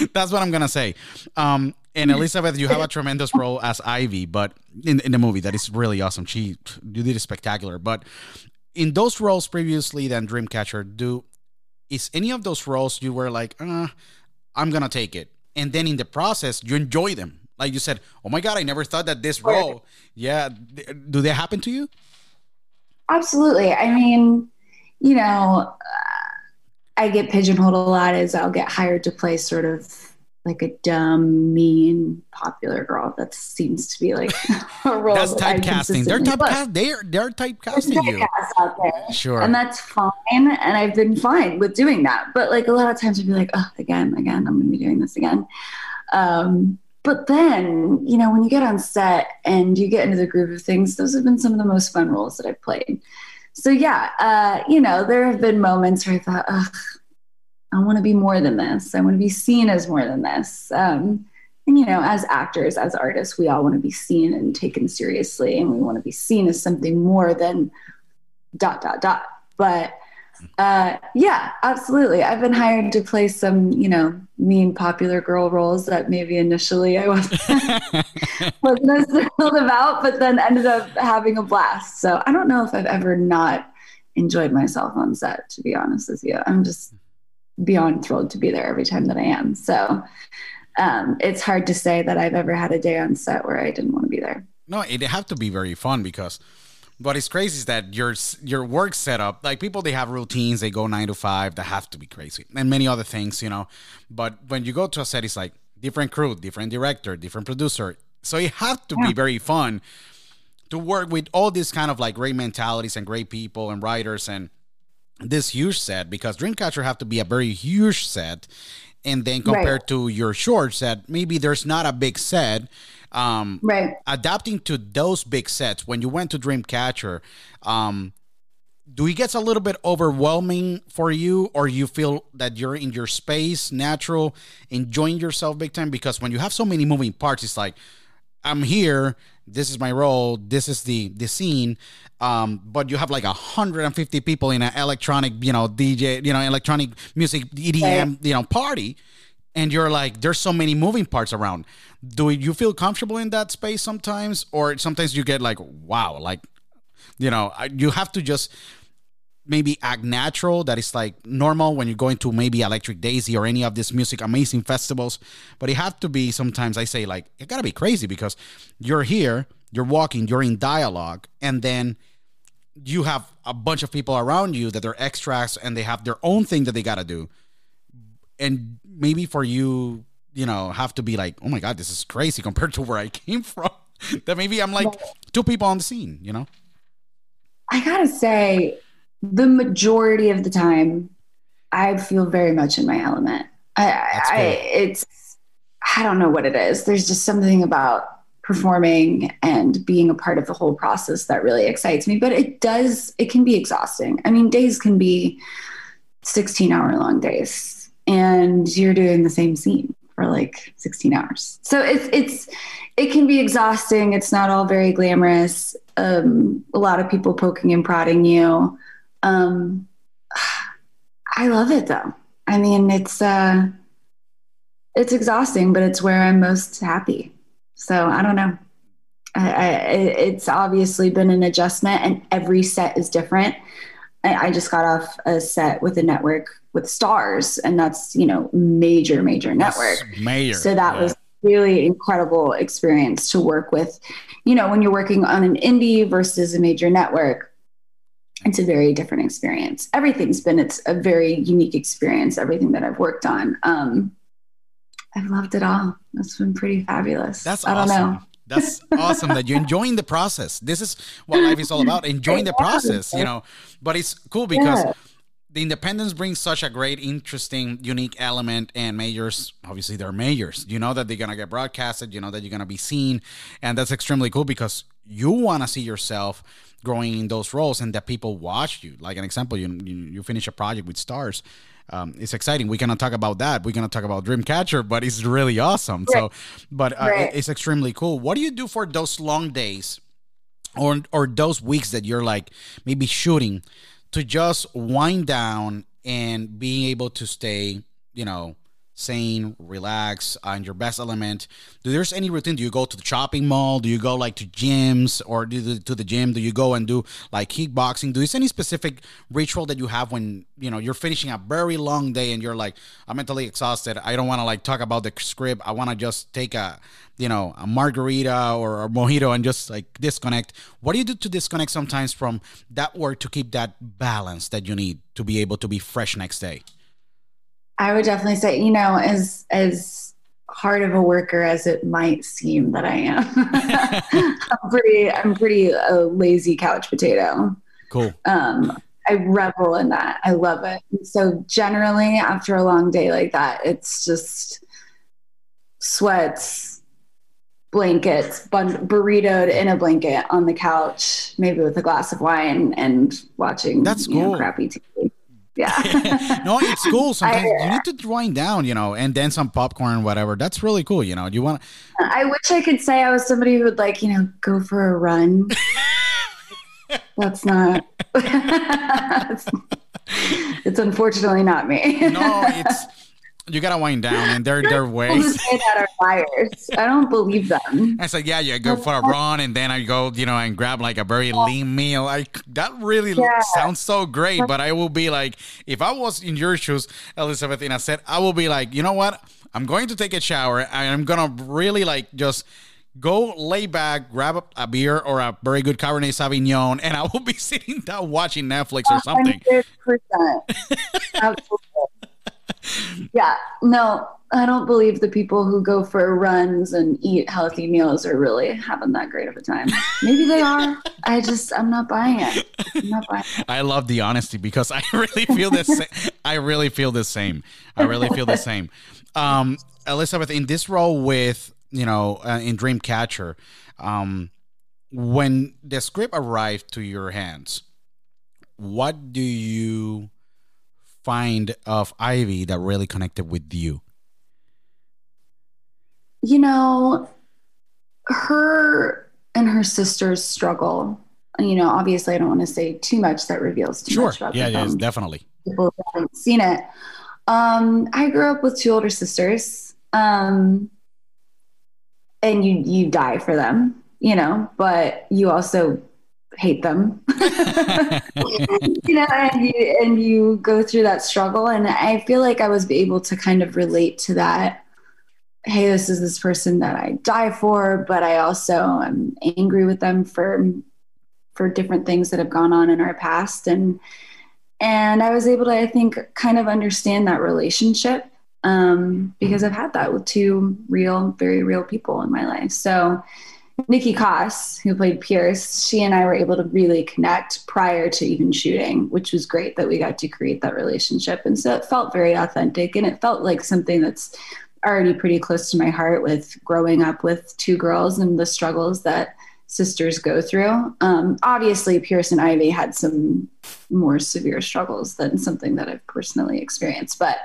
That's what I'm gonna say. Um, and Elizabeth, you have a tremendous role as Ivy, but in in the movie that is really awesome. She you did it spectacular. But in those roles previously than Dreamcatcher, do is any of those roles you were like, uh, I'm gonna take it, and then in the process you enjoy them. Like you said, oh my god, I never thought that this role. Yeah, do they happen to you? Absolutely. I mean, you know, I get pigeonholed a lot as I'll get hired to play sort of like a dumb, mean, popular girl. That seems to be like a role. That's that typecasting. They're typecast. They're they're typecasting you. Out there. Sure. And that's fine. And I've been fine with doing that. But like a lot of times, I'd be like, oh, again, again, I'm going to be doing this again. Um, but then, you know, when you get on set and you get into the groove of things, those have been some of the most fun roles that I've played. So yeah, uh, you know, there have been moments where I thought, Ugh, I want to be more than this. I want to be seen as more than this. Um, and you know, as actors, as artists, we all want to be seen and taken seriously, and we want to be seen as something more than dot dot dot. But Uh, yeah, absolutely. I've been hired to play some, you know, mean popular girl roles that maybe initially I wasn't, wasn't as thrilled about, but then ended up having a blast. So I don't know if I've ever not enjoyed myself on set, to be honest with you. I'm just beyond thrilled to be there every time that I am. So um, it's hard to say that I've ever had a day on set where I didn't want to be there. No, it have to be very fun because what is crazy is that your your work setup, like people, they have routines. They go nine to five. That have to be crazy, and many other things, you know. But when you go to a set, it's like different crew, different director, different producer. So it have to yeah. be very fun to work with all these kind of like great mentalities and great people and writers and this huge set because Dreamcatcher have to be a very huge set, and then compared right. to your short set, maybe there's not a big set um, right. Adapting to those big sets, when you went to Dreamcatcher, um, do it gets a little bit overwhelming for you, or you feel that you're in your space, natural, enjoying yourself big time? Because when you have so many moving parts, it's like I'm here. This is my role. This is the the scene. Um, but you have like 150 people in an electronic, you know, DJ, you know, electronic music EDM, you know, party and you're like there's so many moving parts around. Do you feel comfortable in that space sometimes? Or sometimes you get like wow like you know you have to just maybe act natural that is like normal when you're going to maybe electric daisy or any of these music amazing festivals. But it have to be sometimes i say like it gotta be crazy because you're here you're walking you're in dialogue and then you have a bunch of people around you that are extras and they have their own thing that they gotta do and maybe for you, you know, have to be like, oh my god, this is crazy compared to where I came from. that maybe I'm like two people on the scene, you know. I gotta say, the majority of the time, I feel very much in my element. I, I it's I don't know what it is. There's just something about performing and being a part of the whole process that really excites me. But it does, it can be exhausting. I mean, days can be 16 hour long days and you're doing the same scene for like 16 hours. So it's it's it can be exhausting. It's not all very glamorous. Um, a lot of people poking and prodding you. Um, I love it though. I mean, it's uh, it's exhausting, but it's where I'm most happy. So I don't know. I, I, it's obviously been an adjustment, and every set is different. I, I just got off a set with a network with Starz and that's you know major major network. major. So that yeah. was really incredible experience to work with. You know, when you're working on an indie versus a major network, it's a very different experience. Everything's been it's a very unique experience. Everything that I've worked on. Um, I've loved it all. It's been pretty fabulous. That's I don't awesome. know. That's awesome that you're enjoying the process. This is what life is all about, enjoying the process, you know. But it's cool because yeah the independence brings such a great, interesting, unique element, and majors, obviously, they're majors. You know that they're gonna get broadcasted. You know that you're gonna be seen, and that's extremely cool because you want to see yourself growing in those roles, and that people watch you. Like an example, you you, you finish a project with Starz. Um, it's exciting. We cannot talk about that. We're gonna talk about Dreamcatcher, but it's really awesome. Right. So, but uh, right. it's extremely cool. What do you do for those long days, or or those weeks that you're like maybe shooting? To just wind down and being able to stay, you know, sane, relax, in your best element. Do there's any routine? Do you go to the shopping mall? Do you go like to gyms or do to the gym? Do you go and do like kickboxing? Do you any specific ritual that you have when you know you're finishing a very long day and you're like, I'm mentally exhausted. I don't want to like talk about the script. I want to just take a you know a margarita or a mojito and just like disconnect. What do you do to disconnect sometimes from that work to keep that balance that you need to be able to be fresh next day? I would definitely say, you know, as as hard of a worker as it might seem that I am, I'm pretty I'm pretty a lazy couch potato. Cool. Um, I revel in that. I love it. so generally, after a long day like that, it's just sweats, blankets, bun- burritoed in a blanket on the couch, maybe with a glass of wine and watching That's cool. Know, crappy TV yeah. no, it's cool. Sometimes I, you need to wind down, you know, and then some popcorn, whatever. That's really cool. You know, you want. I wish I could say I was somebody who would like, you know, go for a run. That's not. it's unfortunately not me. no, it's you gotta wind down, and they're their People who ways. say that are liars. I don't believe them. I said, yeah, you go for a run, and then I go, you know, and grab like a very lean meal. Like that really Yeah. sounds so great, but I will be like, if I was in your shoes, Elizabeth, and I said, I will be like, you know what? I'm going to take a shower, and I'm gonna really like just go lay back, grab a, a beer or a very good Cabernet Sauvignon, and I will be sitting down watching Netflix or something. 100%. Absolutely. Yeah, no, I don't believe the people who go for runs and eat healthy meals are really having that great of a time. Maybe they are. I just, I'm not buying it. I'm not buying it. I love the honesty because I really feel same. I really feel the same. I really feel the same. Um, Elizabeth, in this role with you know uh, in Dreamcatcher, um, when the script arrived to your hands, what do you find of Ivy that really connected with you? You know, her and her sister's struggle. You know, obviously, I don't want to say too much that reveals too Sure. much about Yeah. the Yes. film. Definitely. people haven't seen it. Um, I grew up with two older sisters, um, and you you die for them, you know, but you also hate them, you know, and you and you go through that struggle. And I feel like I was able to kind of relate to that. Hey, this is this person that I die for, but I also am angry with them for for different things that have gone on in our past and and I was able to, I think, kind of understand that relationship um, because I've had that with two real, very real people in my life. So, Niki Koss, who played Pierce, she and I were able to really connect prior to even shooting, which was great that we got to create that relationship. And so it felt very authentic and it felt like something that's already pretty close to my heart with growing up with two girls and the struggles that sisters go through. Um, obviously, Pierce and Ivy had some more severe struggles than something that I've personally experienced, but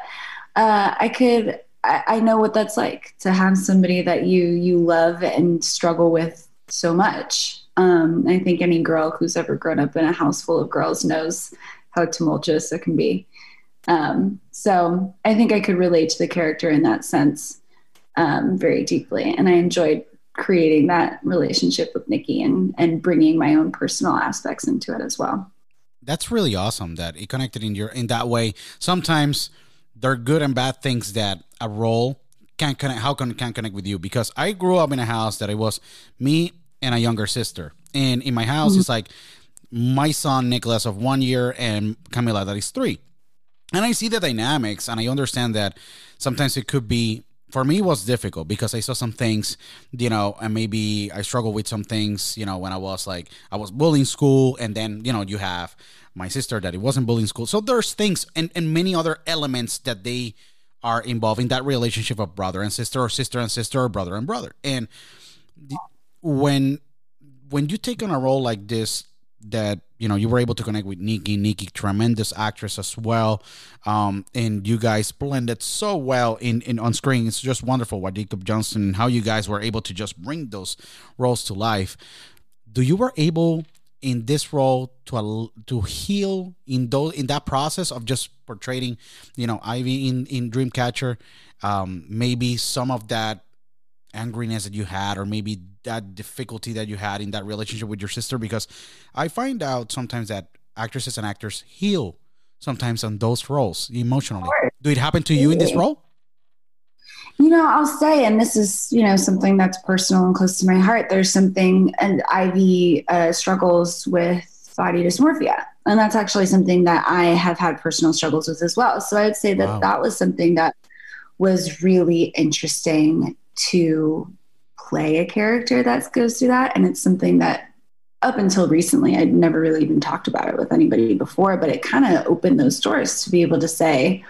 uh, I could. I, I know what that's like to have somebody that you you love and struggle with so much. Um, I think any girl who's ever grown up in a house full of girls knows how tumultuous it can be. Um, so I think I could relate to the character in that sense um, very deeply, and I enjoyed creating that relationship with Niki and and bringing my own personal aspects into it as well. That's really awesome that it connected in your in that way. Sometimes there are good and bad things that a role can connect. How can can connect with you? Because I grew up in a house that it was me and a younger sister, and in my house it's mm-hmm. like my son Nicholas of one year and Camila that is three, and I see the dynamics and I understand that sometimes it could be for me it was difficult because I saw some things, you know, and maybe I struggled with some things, you know, when I was like I was bullying school, and then you know you have my sister that it wasn't bullying school. So there's things and and many other elements that they are involved in that relationship of brother and sister or sister and sister or brother and brother. And the, when when you take on a role like this that you know you were able to connect with Niki. Niki, tremendous actress as well, um, and you guys blended so well in, in on screen. It's just wonderful what Jacob Johnston how you guys were able to just bring those roles to life. Do you were able in this role to to heal in those in that process of just portraying, you know, Ivy in in Dreamcatcher, um, maybe some of that angriness that you had or maybe that difficulty that you had in that relationship with your sister because i find out sometimes that actresses and actors heal sometimes on those roles emotionally. Do it happen to you in this role You know, I'll say, and this is, you know, something that's personal and close to my heart. There's something, and Ivy uh, struggles with body dysmorphia. And that's actually something that I have had personal struggles with as well. So I'd say that Wow. that was something that was really interesting to play a character that goes through that. And it's something that up until recently, I'd never really even talked about it with anybody before, but it kind of opened those doors to be able to say,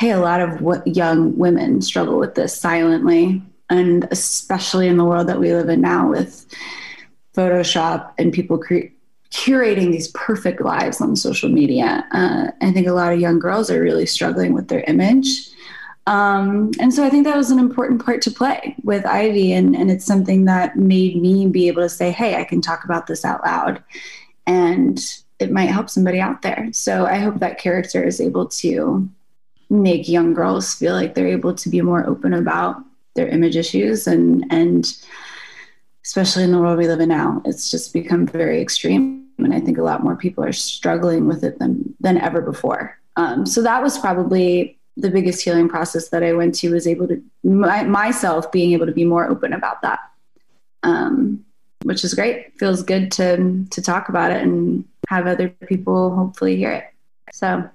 hey, a lot of what young women struggle with this silently, and especially in the world that we live in now with Photoshop and people cre- curating these perfect lives on social media. Uh, I think a lot of young girls are really struggling with their image. Um, and so I think that was an important part to play with Ivy, and, and it's something that made me be able to say, hey, I can talk about this out loud. And it might help somebody out there. So I hope that character is able to make young girls feel like they're able to be more open about their image issues and and especially in the world we live in now it's just become very extreme. And i think a lot more people are struggling with it than than ever before. Um, so that was probably the biggest healing process that i went to was able to my, myself being able to be more open about that. Um, which is great. Feels good to to talk about it and have other people hopefully hear it. So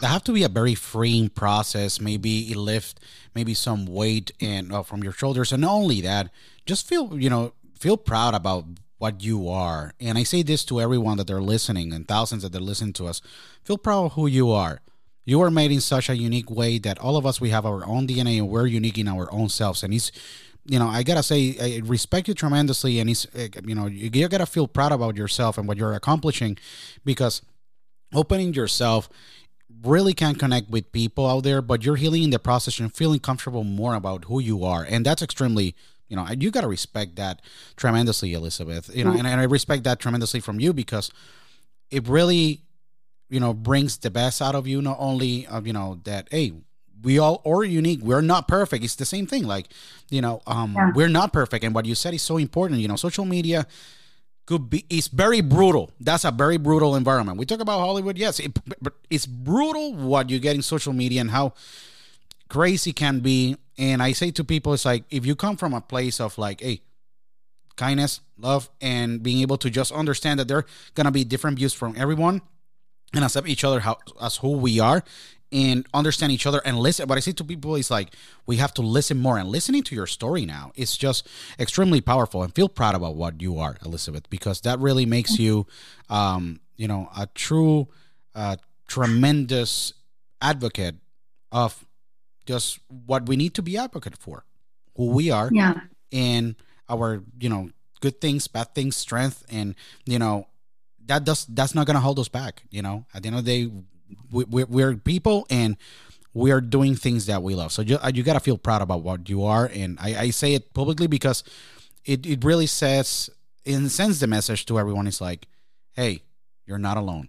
that have to be a very freeing process maybe it lift maybe some weight and uh, from your shoulders. And not only that just feel you know feel proud about what you are. And i say this to everyone that they're listening and thousands that they're listening to us. Feel proud of who you are. You are made in such a unique way that all of us we have our own dna and we're unique in our own selves. And it's you know i gotta say i respect you tremendously. And it's eh, you know you, you gotta feel proud about yourself and what you're accomplishing because opening yourself really can connect with people out there, but you're healing in the process and feeling comfortable more about who you are. And that's extremely, you know, you got to respect that tremendously, Elizabeth. You know, mm-hmm. and, and I respect that tremendously from you because it really, you know, brings the best out of you. Not only of, you know, that, hey, we all are unique. We're not perfect. It's the same thing. Like, you know, um, yeah. we're not perfect. And what you said is so important. You know, social media could be it's very brutal. That's a very brutal environment. We talk about hollywood yes it, but it's brutal what you get in social media and how crazy can be. And i say to people it's like if you come from a place of like hey kindness love and being able to just understand that there are gonna be different views from everyone and accept each other how, as who we are and understand each other and listen. What I say to people is like, we have to listen more. And listening to your story now is just extremely powerful. And feel proud about what you are, Elizabeth, because that really makes you, um, you know, a true, uh, tremendous advocate of just what we need to be advocate for, who we are, yeah, and our, you know, good things, bad things, strength, and you know, that does that's not gonna hold us back. You know, at the end of the day, we, we're people and we are doing things that we love. So you, uh, you got to feel proud about what you are. And I, I say it publicly because it, it really says, and sends the message to everyone. It's like, hey, you're not alone.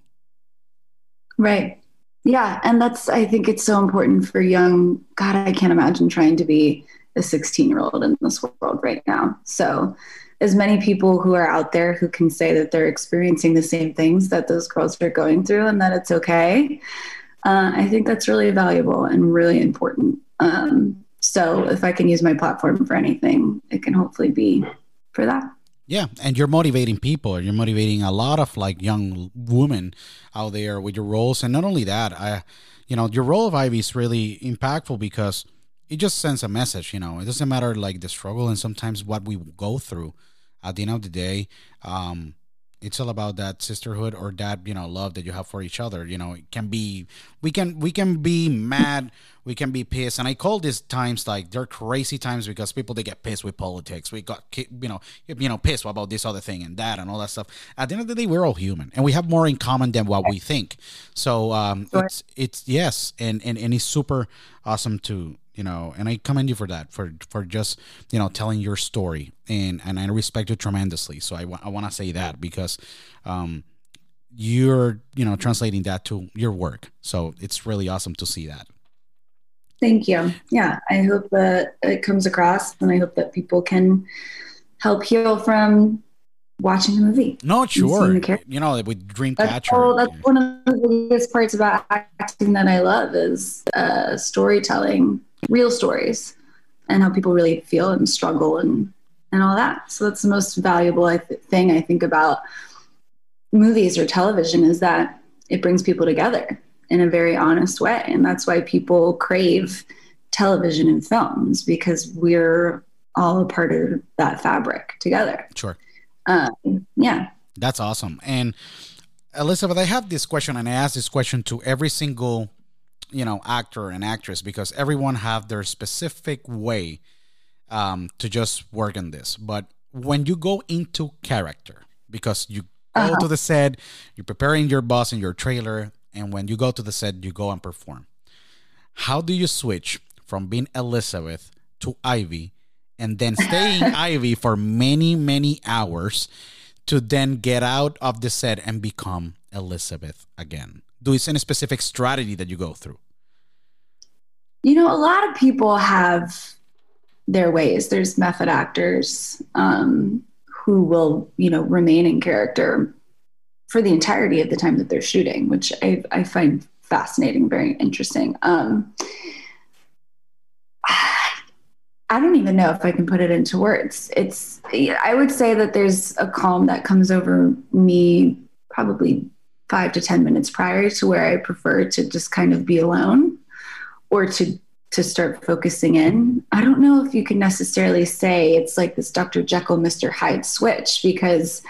Right. Yeah. And that's, I think it's so important for young, God, I can't imagine trying to be a 16 year old in this world right now. So, as many people who are out there who can say that they're experiencing the same things that those girls are going through and that it's okay. Uh, I think that's really valuable and really important. Um, so if I can use my platform for anything, it can hopefully be for that. Yeah, and you're motivating people. You're motivating a lot of like young women out there with your roles, and not only that, I, you know, your role of Ivy is really impactful because it just sends a message. You know, it doesn't matter like the struggle and sometimes what we go through at the end of the day, um, it's all about that sisterhood or that you know love that you have for each other. You know it can be we can we can be mad we can be pissed. And i call these times like they're crazy times because people they get pissed with politics. We got you know you know pissed about this other thing and that and all that stuff. At the end of the day we're all human and we have more in common than what we think. So um sure. it's it's yes. And, and and it's super awesome to you know and i commend you for that for for just you know telling your story and and i respect you tremendously so i, I want to say that because um you're you know translating that to your work so it's really awesome to see that thank you yeah i hope that it comes across and i hope that people can help heal from watching the movie. No, sure. You know, with Dreamcatcher. That's, that's one of the biggest parts about acting that I love is uh, storytelling real stories and how people really feel and struggle and and all that. So that's the most valuable I th- thing I think about movies or television is that it brings people together in a very honest way, and that's why people crave television and films because we're all a part of that fabric together. Sure. Um, yeah. That's awesome. And Elizabeth, I have this question, and I ask this question to every single you know actor and actress because everyone have their specific way um, to just work on this but when you go into character because you go uh-huh. to the set you're preparing your bus and your trailer and when you go to the set you go and perform how do you switch from being elizabeth to ivy and then staying ivy for many many hours to then get out of the set and become Elizabeth again? Do is any specific strategy that you go through? You know, a lot of people have their ways. There's method actors um, who will, you know, remain in character for the entirety of the time that they're shooting, which I, I find fascinating, very interesting. Um, I don't even know if I can put it into words. It's, I would say that there's a calm that comes over me probably five to 10 minutes prior to where I prefer to just kind of be alone or to to start focusing in. I don't know if you can necessarily say it's like this Dr. Jekyll, Mr. Hyde switch because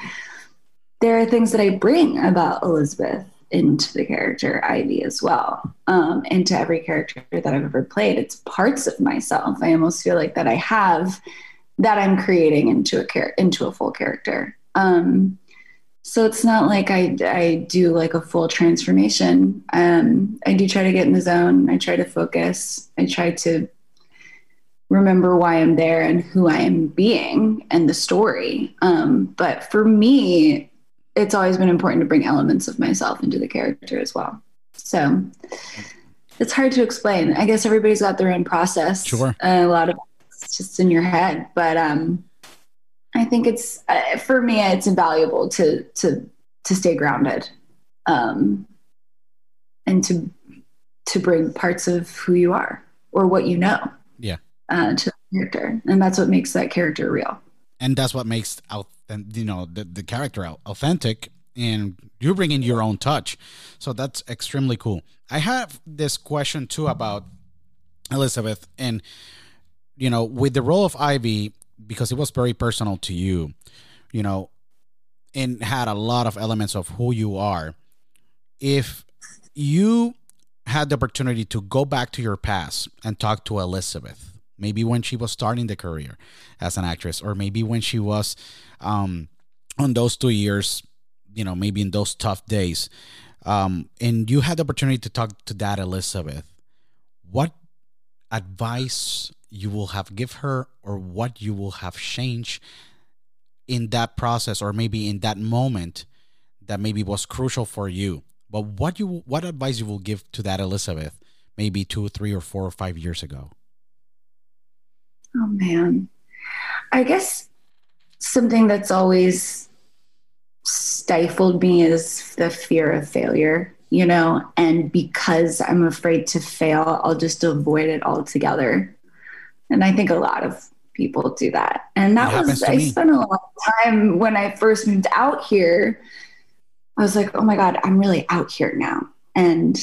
there are things that I bring about Elizabeth into the character Ivy as well, um, into every character that I've ever played. It's parts of myself. I almost feel like that I have that I'm creating into a char- into a full character. Um, so it's not like I, I do like a full transformation. Um, I do try to get in the zone. I try to focus. I try to remember why I'm there and who I am being and the story. Um, but for me, it's always been important to bring elements of myself into the character as well. So it's hard to explain. I guess everybody's got their own process. Sure. a lot of it's just in your head, but um, I think it's uh, for me it's invaluable to to to stay grounded um, and to to bring parts of who you are or what you know Yeah. uh, to the character. And that's what makes that character real. And that's what makes out you know the, the character authentic. And you bring in your own touch. So that's extremely cool. I have this question too about elizabeth and you know with the role of ivy because it was very personal to you you know and had a lot of elements of who you are. If you had the opportunity to go back to your past and talk to elizabeth maybe when she was starting the career as an actress or maybe when she was um, on those two years you know maybe in those tough days um, and you had the opportunity to talk to that elizabeth what advice you will have give her or what you will have changed in that process or maybe in that moment that maybe was crucial for you. But what you what advice you will give to that elizabeth maybe two three or four or five years ago? Oh man. I guess something that's always stifled me is the fear of failure you know? And because i'm afraid to fail i'll just avoid it altogether and i think a lot of people do that and that It was, I me. spent a lot of time when i first moved out here i was like oh my god i'm really out here now and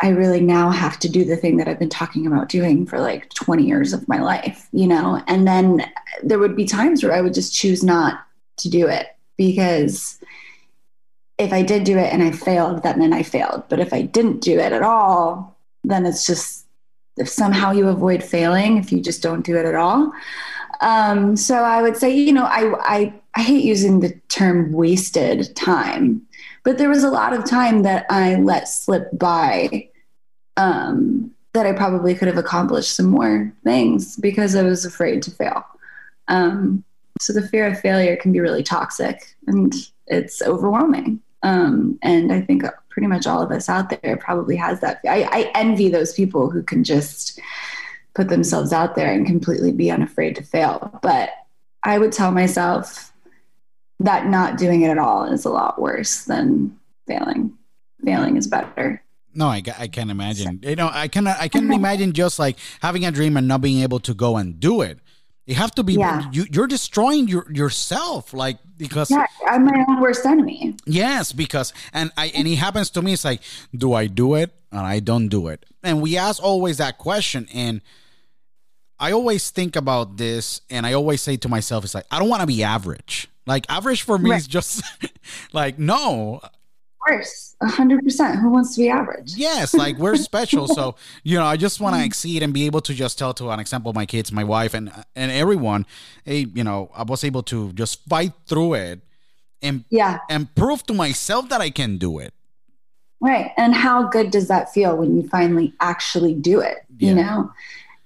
i really now have to do the thing that i've been talking about doing for like 20 years of my life you know and then there would be times where i would just choose not to do it because if I did do it and I failed, that meant I failed. But if I didn't do it at all, then it's just if somehow you avoid failing, if you just don't do it at all. Um, so I would say, you know, I, I I hate using the term wasted time, but there was a lot of time that I let slip by um, that I probably could have accomplished some more things because I was afraid to fail. Um, so the fear of failure can be really toxic and it's overwhelming. Um, and I think pretty much all of us out there probably has that. I, I envy those people who can just put themselves out there and completely be unafraid to fail. But I would tell myself that not doing it at all is a lot worse than failing. Failing is better. No, I, I can't imagine. You know, I can I can imagine just like having a dream and not being able to go and do it. You have to be. Yeah. You, you're destroying your yourself, like because Yeah, I'm my own worst enemy. yes, because and I and it happens to me. It's like, do I do it and I don't do it? And we ask always that question, and I always think about this, and I always say to myself, it's like I don't want to be average. Like average for me Right. is just like no, Worse, hundred percent. Who wants to be average? Yes, like we're special. So, you know, I just want to exceed and be able to just tell to an example my kids, my wife and and everyone, hey, you know, I was able to just fight through it and Yeah, and prove to myself that I can do it. right. And how good does that feel when you finally actually do it? Yeah. You know,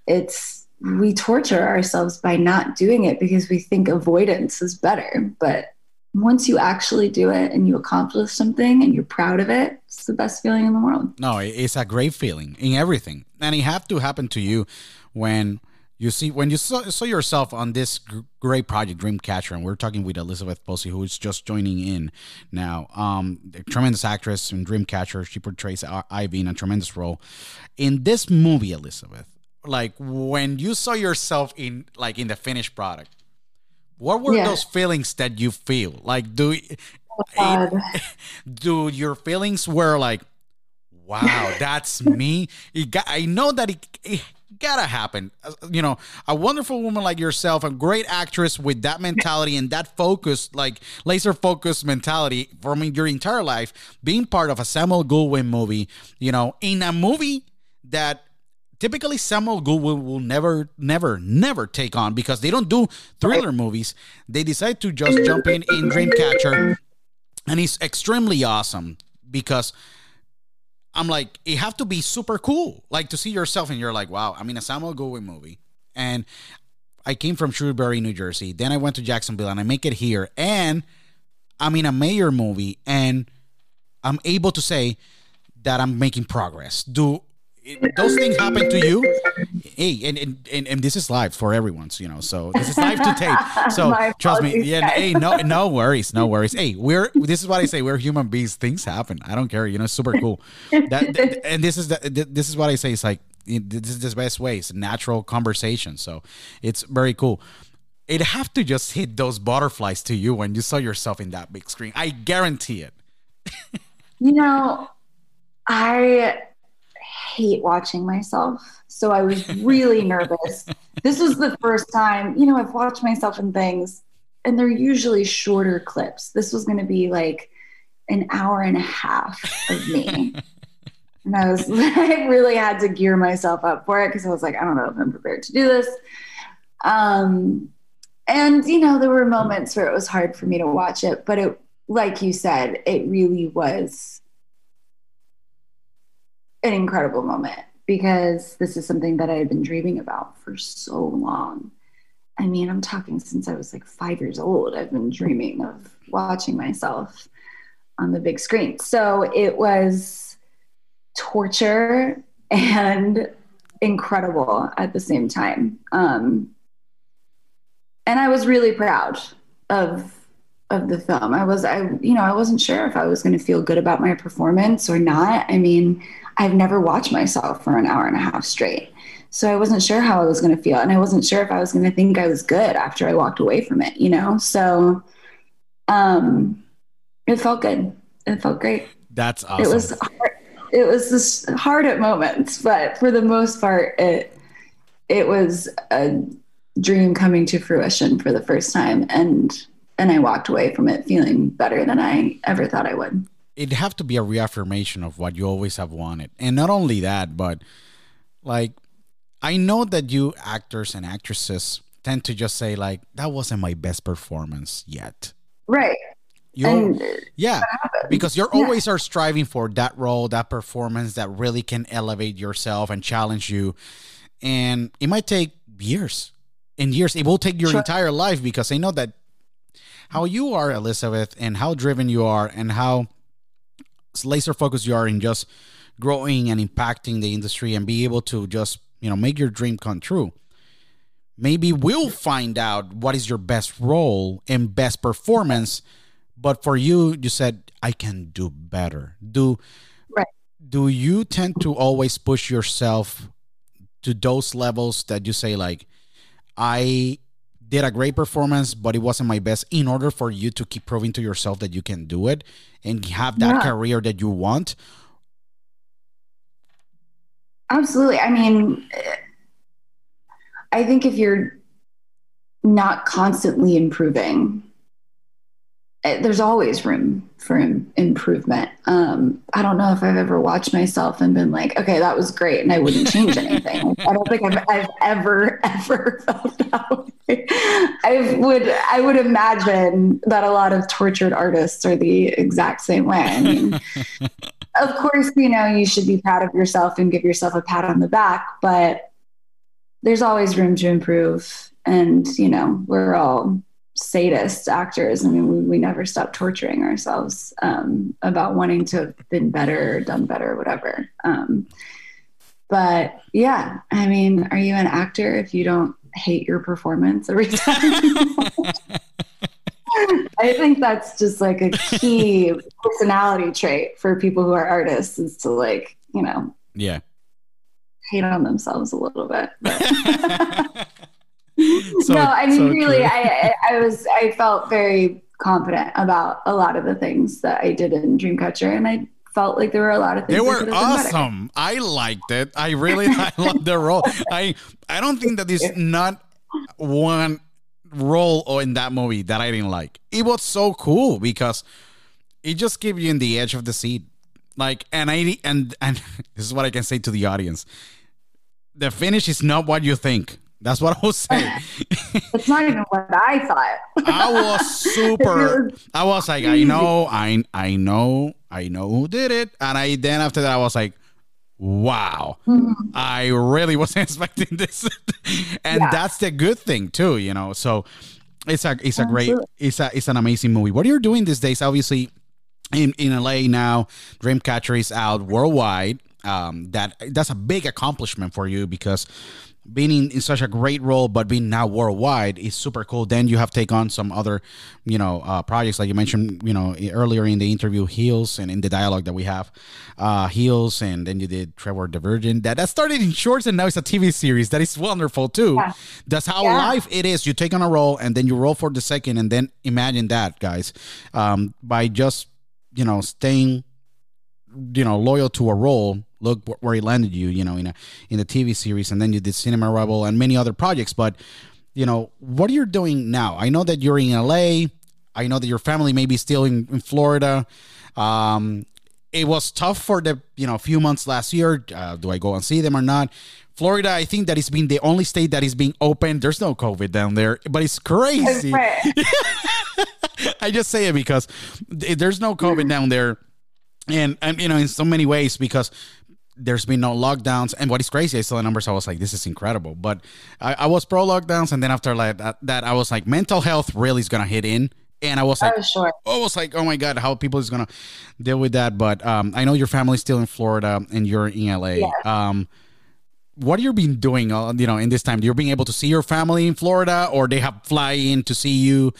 it's we torture ourselves by not doing it because we think avoidance is better, but once you actually do it and you accomplish something and you're proud of it, it's the best feeling in the world. No, it's a great feeling in everything. And it have to happen to you when you see when you saw, saw yourself on this great project dreamcatcher and we're talking with elizabeth posey who is just joining in now um tremendous actress in dreamcatcher she portrays ivy in a tremendous role in this movie elizabeth like when you saw yourself in like in the finished product what were yeah. those feelings that you feel like do oh, do your feelings were like wow that's me got, i know that it, it gotta happen. You know, a wonderful woman like yourself, a great actress with that mentality and that focus, like laser focused mentality from your entire life, being part of a Samuel Goldwyn movie, you know, in a movie that typically Samuel Goldwyn will never, never, never take on because they don't do thriller movies. They decide to just jump in in Dreamcatcher, and he's extremely awesome because I'm like, it have to be super cool, like to see yourself and you're like, wow, I'm in a Samuel Goldwyn movie, and I came from Shrewsbury, New Jersey. Then I went to Jacksonville, and I make it here, and I'm in a Mayer movie, and I'm able to say that I'm making progress. Do it, those things happen to you. Hey and, and, and and this is live for everyone so, you know so this is live to tape. So trust me yeah hey no no worries no worries. Hey we're this is what i say we're human beings. Things happen. I don't care you know super cool. That, that and this is the, this is what i say it's like this is the best way it's natural conversation so it's very cool. It have to just hit those butterflies to you when you saw yourself in that big screen. I guarantee it. You know i hate watching myself. So I was really nervous. This was the first time, you know, I've watched myself in things and they're usually shorter clips. This was going to be like an hour and a half of me. and I was, I really had to gear myself up for it because I was like, I don't know if I'm prepared to do this. Um, and, you know, there were moments where it was hard for me to watch it, but it, like you said, it really was an incredible moment because this is something that I had been dreaming about for so long. I mean, I'm talking since I was like five years old. I've been dreaming of watching myself on the big screen. So it was torture and incredible at the same time. Um, and I was really proud of of the film. I was I you know, I wasn't sure if I was going to feel good about my performance or not. I mean, I've never watched myself for an hour and a half straight. So I wasn't sure how I was going to feel. And I wasn't sure if I was going to think I was good after I walked away from it, you know? So um, it felt good. It felt great. That's awesome. It was hard. It was just hard at moments, but for the most part, it it was a dream coming to fruition for the first time, and and I walked away from it feeling better than I ever thought I would it'd have to be a reaffirmation of what you always have wanted. And not only that, but like I know that you actors and actresses tend to just say like that wasn't my best performance yet. Right. You yeah, because you're always are striving for that role, that performance that really can elevate yourself and challenge you. And it might take years. In years, it will take your sure. entire life because I know that how you are, Elizabeth, and how driven you are, and how laser focused you are in just growing and impacting the industry and be able to just you know make your dream come true maybe we'll find out what is your best role and best performance but for you you said i can do better do right. do you tend to always push yourself to those levels that you say like i did a great performance, but it wasn't my best in order for you to keep proving to yourself that you can do it and have that yeah. career that you want? Absolutely. I mean, I think if you're not constantly improving, there's always room for improvement. Um, I don't know if I've ever watched myself and been like, okay, that was great, and I wouldn't change anything. I don't think I've, I've ever, ever felt that way. I would, I would imagine that a lot of tortured artists are the exact same way. I mean, of course, you know, you should be proud of yourself and give yourself a pat on the back, but there's always room to improve, and you know, we're all sadist actors. I mean, we, we never stop torturing ourselves um, about wanting to have been better or done better, or whatever. Um, but yeah, I mean, are you an actor if you don't hate your performance every time? I think that's just like a key personality trait for people who are artists is to like, you know, Yeah. hate on themselves a little bit. So- no, I mean, so really. I, I was I felt very confident about a lot of the things that I did in Dreamcatcher, and I felt like there were a lot of things They were could have been better. awesome. I liked it. I really I loved the role. I I don't think that there's not one role or in that movie that I didn't like. It was so cool because it just gave you in the edge of the seat. Like and I and and this is what I can say to the audience. The finish is not what you think. That's what I was saying. It's not even what I thought. I was super. I was like, I know, I I know, I know who did it, and I then after that I was like, wow, I really wasn't expecting this, and Yeah. that's the good thing too, you know. So it's a it's a great it's a it's an amazing movie. What are you doing these days? Obviously, in in LA now, Dreamcatcher is out worldwide. Um, that that's a big accomplishment for you because being in, such a great role, but being now worldwide is super cool. Then you have take on some other, you know, uh, projects like you mentioned, you know, earlier in the interview, Heels, and in the dialogue that we have, uh, Heels, and then you did Trevor Divergent. That that started in shorts, and now it's a TV series. That is wonderful too. Yeah. That's how Yeah. life it is. You take on a role, and then you roll for the second, and then imagine that, guys, um, by just you know staying you know loyal to a role look where he landed you you know in a in the tv series and then you did cinema rebel and many other projects. But you know what are you doing now? I know that you're in la i know that your family may be still in, in florida. Um it was tough for the you know few months last year. Uh, do i go and see them or not? Florida i think that it's been the only state that is being open. There's no covid down there but it's crazy. I just say it because there's no COVID down there, and and you know in so many ways because there's been no lockdowns. And what is crazy, I saw the numbers. I was like, this is incredible. But I, I was pro lockdowns, and then after like that, that I was like, mental health really is gonna hit in, and I was like, Oh, sure. I was like, oh my god, how people is gonna deal with that? But um, I know your family's still in Florida and you're in LA. Yes. Um, what have you been doing? Uh, you know, in this time, you're being able to see your family in Florida, or they have fly in to see you,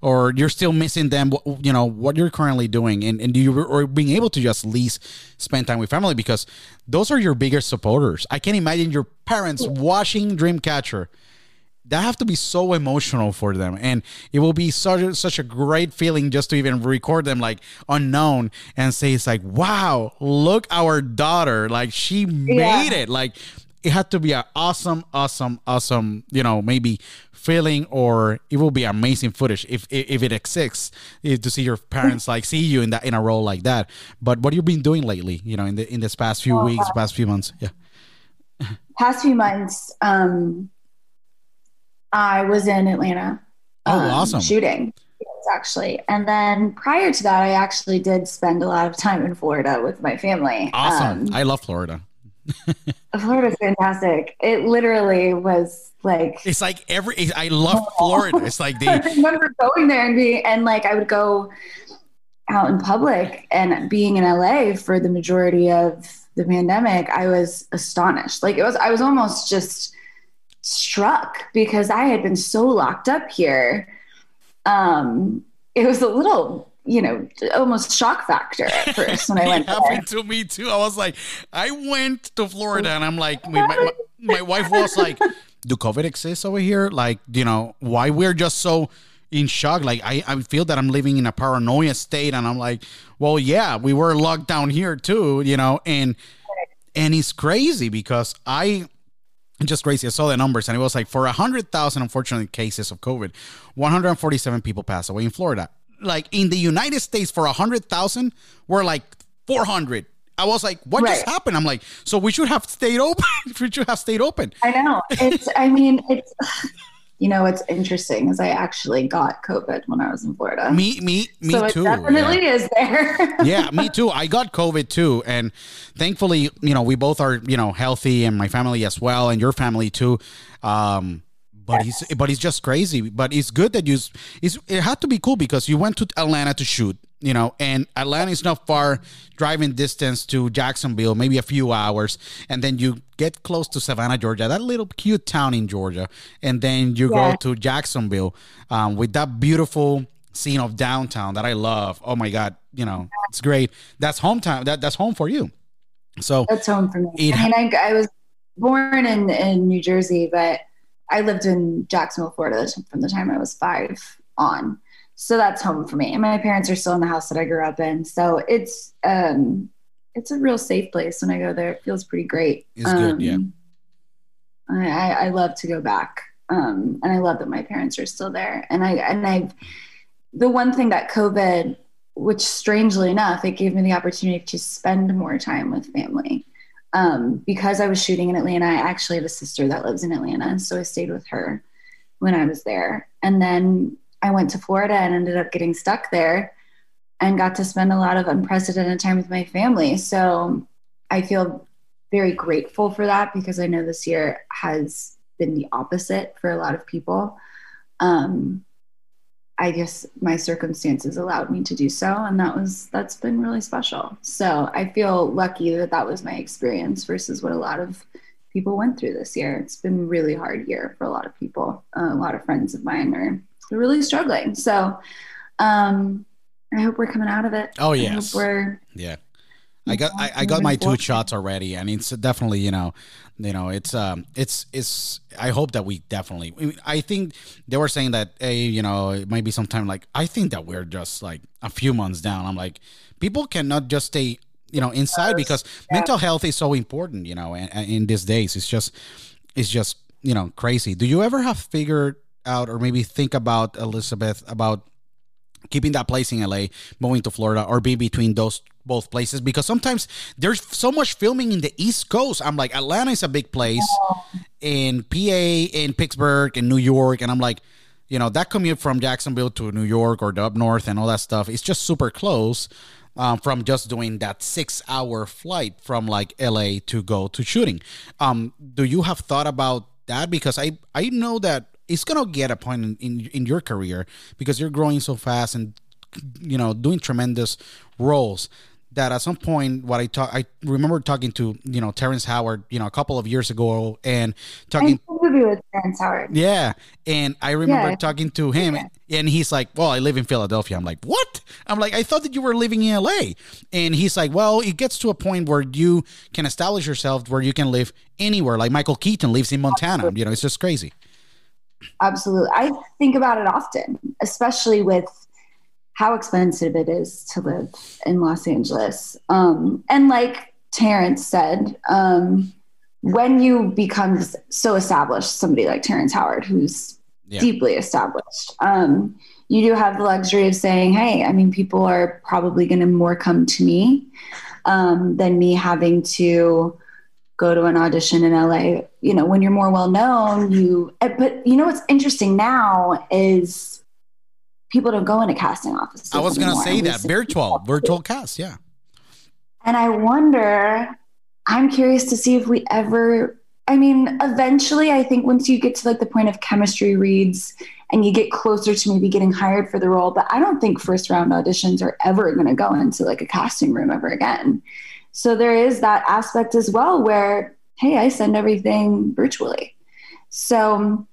or you're still missing them. What- You know, what you're currently doing, and and do you or being able to just at least spend time with family because those are your biggest supporters. I can imagine your parents watching Dreamcatcher that have to be so emotional for them and it will be such such a great feeling just to even record them like unknown and say it's like wow look our daughter like she made it like it had to be an awesome awesome awesome you know maybe feeling or it will be amazing footage if if if it exists is to see your parents like see you in that in a role like that but what you've been doing lately you know in the in this past few weeks past few months yeah Past few months, um, I was in Atlanta. Oh, um, awesome. Shooting, actually. And then prior to that, I actually did spend a lot of time in Florida with my family. awesome Um, i love florida Florida's fantastic. It literally was like It's like every. I love Florida. It's like I remember going there and being and like I would go out in public and being in LA for the majority of the pandemic, I was astonished. Like it was I was almost just struck because I had been so locked up here. Um it was a little, you know, almost shock factor at first when I went happened to me too. I was like, I went to Florida and I'm like, my, my, my wife was like, do COVID exist over here? Like, you know, why we're just so in shock? Like, I, I feel that I'm living in a paranoia state. And I'm like, well, yeah, we were locked down here too, you know, and, and it's crazy because I, just crazy. I saw the numbers and it was like for 100,000, unfortunately, cases of COVID, 147 people passed away in Florida. Like in the United States, for a 100,000, we're like 400. I was like, what just happened? I'm like, so we should have stayed open. we should have stayed open. I know. It's I mean, it's you know, what's interesting is I actually got COVID when I was in Florida. Me, me, me so too. it definitely is there. yeah, me too. I got COVID too, and thankfully, you know, we both are, you know, healthy, and my family as well, and your family too. Um, but he's but he's just crazy. But it's good that you. It's, it had to be cool because you went to Atlanta to shoot, you know, and Atlanta is not far driving distance to Jacksonville, maybe a few hours, and then you get close to Savannah, Georgia, that little cute town in Georgia, and then you yeah. go to Jacksonville um, with that beautiful scene of downtown that I love. Oh my God, you know, it's great. That's hometown. That that's home for you. So that's home for me. It, I mean, I, I was born in in New Jersey, but I lived in Jacksonville, Florida from the time I was five on. So that's home for me. And my parents are still in the house that I grew up in. So it's um it's a real safe place when I go there. It feels pretty great. It's um, good, yeah. I, I love to go back. Um, and I love that my parents are still there. And I and I've the one thing that COVID, which strangely enough, it gave me the opportunity to spend more time with family. Um, because I was shooting in Atlanta, I actually have a sister that lives in Atlanta. So I stayed with her when I was there. And then I went to Florida and ended up getting stuck there and got to spend a lot of unprecedented time with my family. So I feel very grateful for that because I know this year has been the opposite for a lot of people. Um, I guess my circumstances allowed me to do so, and that was that's been really special. So I feel lucky that that was my experience versus what a lot of people went through this year. It's been a really hard year for a lot of people. Uh, a lot of friends of mine are really struggling. So um, I hope we're coming out of it. Oh yes, we're yeah. I got I, I got my two shots already, and it's definitely you know, you know it's um it's it's I hope that we definitely I think they were saying that hey you know it might be sometime like I think that we're just like a few months down. I'm like people cannot just stay you know inside because yeah. mental health is so important you know and, and in these days it's just it's just you know crazy. Do you ever have figured out or maybe think about Elizabeth about keeping that place in LA, moving to Florida, or be between those both places because sometimes there's so much filming in the East Coast. I'm like, Atlanta is a big place, in PA, in Pittsburgh, in New York, and I'm like, you know, that commute from Jacksonville to New York or the up north and all that stuff is just super close. Um, from just doing that six hour flight from like LA to go to shooting. Um, do you have thought about that? Because I, I know that it's gonna get a point in, in, in your career because you're growing so fast and you know doing tremendous roles that at some point what I talk I remember talking to you know Terrence Howard you know a couple of years ago and talking with Terrence Howard. Yeah. And I remember yeah. talking to him yeah. and he's like well I live in Philadelphia. I'm like what? I'm like I thought that you were living in LA and he's like well it gets to a point where you can establish yourself where you can live anywhere. Like Michael Keaton lives in Montana you know it's just crazy. Absolutely. I think about it often, especially with how expensive it is to live in Los Angeles. Um, and like Terrence said, um, when you become so established, somebody like Terrence Howard, who's yeah. deeply established, um, you do have the luxury of saying, hey, I mean, people are probably going to more come to me um, than me having to go to an audition in LA. You know, when you're more well known, you, eh, but you know what's interesting now is people don't go into casting offices. I was going to say that virtual, virtual cast, yeah. And I wonder, I'm curious to see if we ever, I mean, eventually, I think once you get to like the point of chemistry reads and you get closer to maybe getting hired for the role, but I don't think first round auditions are ever going to go into like a casting room ever again. So there is that aspect as well where, hey, I send everything virtually. So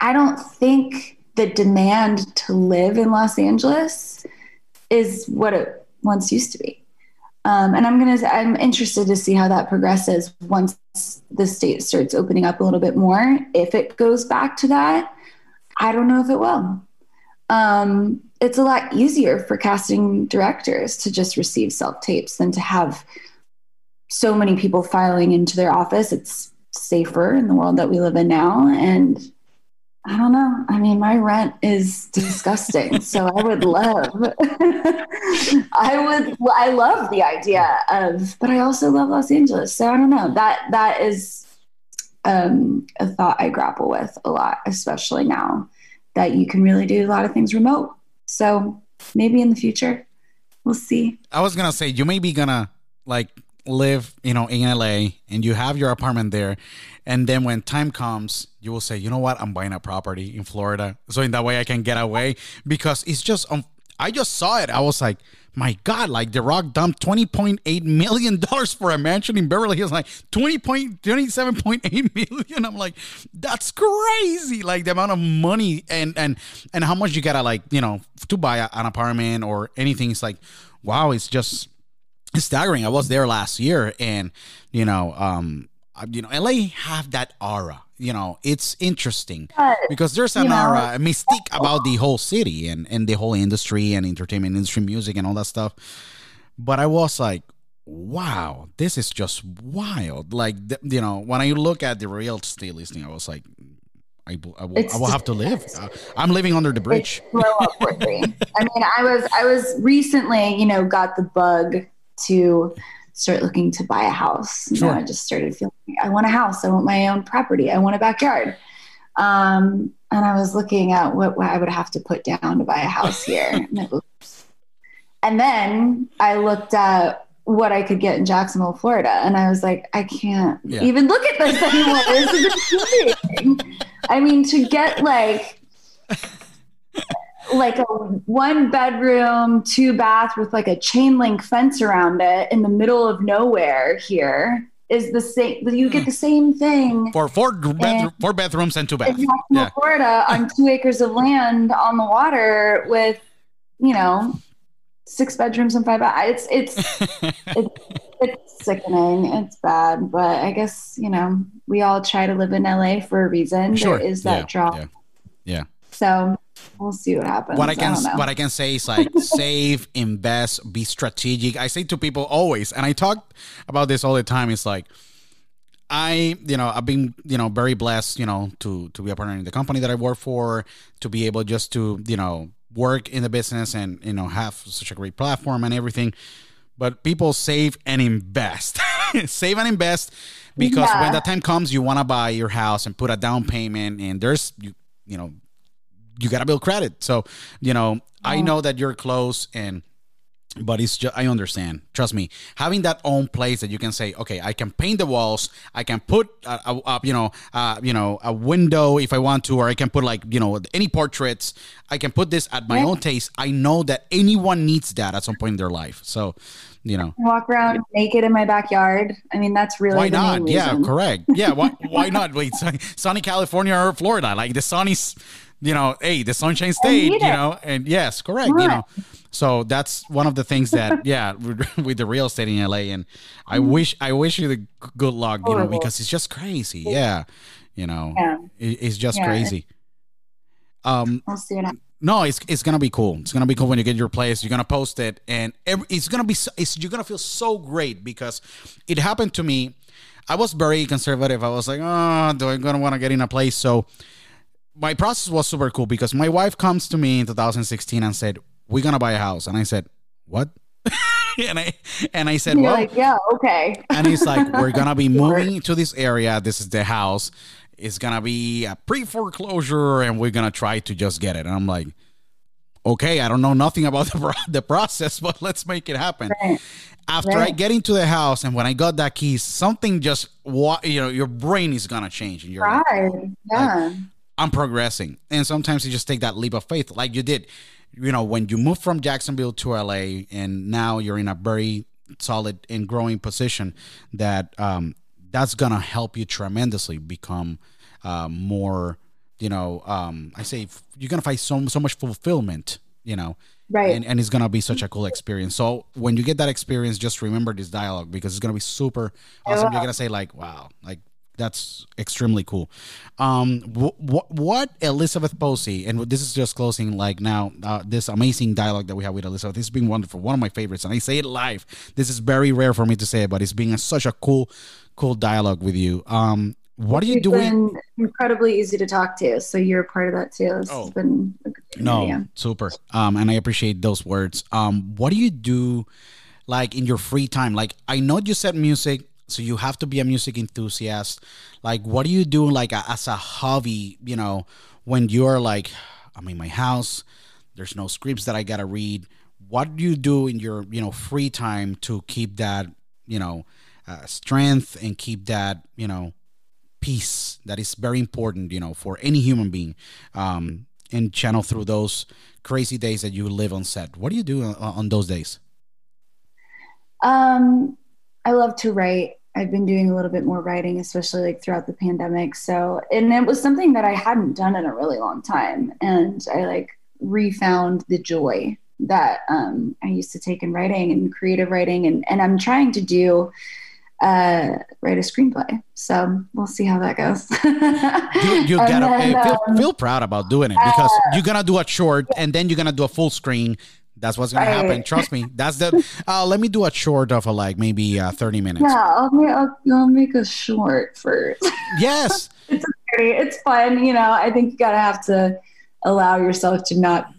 I don't think the demand to live in Los Angeles is what it once used to be. Um, and I'm gonna. I'm interested to see how that progresses once the state starts opening up a little bit more. If it goes back to that, I don't know if it will. Um, it's a lot easier for casting directors to just receive self tapes than to have so many people filing into their office. It's safer in the world that we live in now. And I don't know. I mean, my rent is disgusting. so I would love, I would, I love the idea of, but I also love Los Angeles. So I don't know. That, that is um, a thought I grapple with a lot, especially now that you can really do a lot of things remote. So maybe in the future, we'll see. I was gonna say you may be gonna like live, you know, in LA and you have your apartment there, and then when time comes, you will say, you know what, I'm buying a property in Florida, so in that way I can get away because it's just. Um, I just saw it. I was like, my God, like The Rock dumped twenty point eight million dollars for a mansion in Beverly Hills, like twenty point twenty seven point eight million. I'm like, that's crazy. Like the amount of money and and and how much you gotta like you know to buy a, an apartment or anything. It's like, wow, it's just staggering. I was there last year, and you know, um, you know, LA have that aura. You know, it's interesting because there's an aura, a mystique about the whole city and and the whole industry and entertainment industry, music and all that stuff. But I was like, wow, this is just wild. Like, you know, when I look at the real estate listing, I was like. I, will- I will, I will have to live. Uh, I'm living under the bridge. It's blow up worthy. I mean, I was I was recently, you know, got the bug to start looking to buy a house. You Sure. know, I just started feeling I want a house. I want my own property. I want a backyard. Um, and I was looking at what, what I would have to put down to buy a house here. and, and then I looked at what I could get in Jacksonville, Florida, and I was like, I can't Yeah. even look at this anymore. this is. I mean, to get like like a one bedroom, two bath with like a chain link fence around it in the middle of nowhere here is the same. You get hmm. the same thing For four, And- four bedrooms and two in baths. Jacksonville, Yeah. Florida, on two acres of land on the water with, you know, six bedrooms and five baths. It's it's it's it's sickening. It's bad, but I guess you know we all try to live in LA for a reason. Sure. There is that Yeah, draw. yeah. Yeah. So we'll see what happens. what I can don't what I can say is like save, invest, be strategic. I say to people always, and I talk about this all the time. It's like I, you know, I've been, you know, very blessed, you know, to to be a partner in the company that I work for, to be able just to, you know, work in the business and you know have such a great platform and everything. But people save and invest, save and invest, because Yeah. when that time comes, you want to buy your house and put a down payment, and there's you, you know, you gotta build credit. So, you know, I know that you're close and but it's just I understand. Trust me, having that own place that you can say, okay, I can paint the walls, I can put a you know, uh, you know, a window if I want to, or I can put like you know any portraits. I can put this at my Yeah. own taste. I know that anyone needs that at some point in their life. So, you know, walk around naked in my backyard. I mean, that's really why not? Yeah, correct. Yeah, why why not? Wait, sunny, sunny California or Florida? Like the sunny's, you know, hey, the Sunshine State, you know, and yes, correct. You know, so that's one of the things that yeah, with the real estate in LA, and I wish I wish you the good luck, you know, because it's just crazy. Yeah, you know, Yeah. it's just Yeah. crazy. Um, We'll see no, it's it's gonna be cool. It's gonna be cool when you get your place. You're gonna post it, and every, it's gonna be. so- It's you're gonna feel so great because it happened to me. I was very conservative. I was like, oh, do I gonna want to get in a place? So my process was super cool because my wife comes to me in 2016 and said, "We're gonna buy a house," and I said, "What?" and I and I said, You're "Well." like, yeah, okay. and he's like, "We're gonna be moving to this area. This is the house. It's gonna be a pre foreclosure, and we're gonna try to just get it." And I'm like, "Okay, I don't know nothing about the, pro- the process, but let's make it happen." Right. After I get into the house, and when I got that keys, something just wa- you know your brain is gonna change, and you're like, Right. Yeah. I'm progressing. And sometimes you just take that leap of faith, like you did, you know, when you moved from Jacksonville to LA and now you're in a very solid and growing position that um, that's going to help you tremendously become uh, more, you know, um, I say you're going to find so, so much fulfillment, you know, Right. and, and it's going to be such a cool experience. So when you get that experience, just remember this dialogue because it's going to be super awesome. You're going to say like, wow, like that's extremely cool. Um, wh- wh- what Elizabeth Posey, and this is just closing like now, uh, this amazing dialogue that we have with Elizabeth. This has been wonderful. One of my favorites, and I say it live. This is very rare for me to say it, but it's been a, such a cool, cool dialogue with you. Um, what are you You've doing? been incredibly easy to talk to, so you're a part of that too. This Oh. has been a good No, yeah. super. Um, and I appreciate those words. Um, what do you do, like in your free time? Like I know you said music, so you have to be a music enthusiast. Like, what do you do, like a, as a hobby? You know, when you're like, I'm in my house. There's no scripts that I gotta read. What do you do in your, you know, free time to keep that, you know uh, strength and keep that you know peace that is very important you know for any human being um, and channel through those crazy days that you live on set what do you do on, on those days um i love to write i've been doing a little bit more writing especially like throughout the pandemic so and it was something that i hadn't done in a really long time and i like refound the joy that um, I used to take in writing and creative writing, and and I'm trying to do uh, write a screenplay. So we'll see how that goes. you, you gotta then, feel, um, feel proud about doing it because uh, you're gonna do a short and then you're gonna do a full screen. That's what's gonna right. happen. Trust me. That's the. Uh, let me do a short of a, like maybe uh, 30 minutes. Yeah, I'll make, I'll, I'll make a short first. Yes. it's it's fun. You know, I think you gotta have to allow yourself to not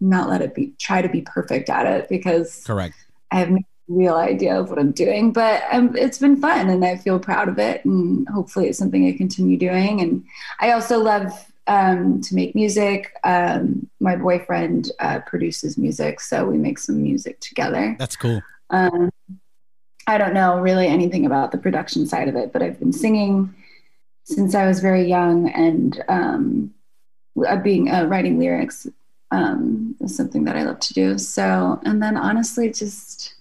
not let it be try to be perfect at it because correct i have no real idea of what i'm doing but um, it's been fun and i feel proud of it and hopefully it's something i continue doing and i also love um, to make music um, my boyfriend uh, produces music so we make some music together that's cool um, i don't know really anything about the production side of it but i've been singing since i was very young and um, uh, being uh, writing lyrics um, is something that I love to do. So, and then honestly, just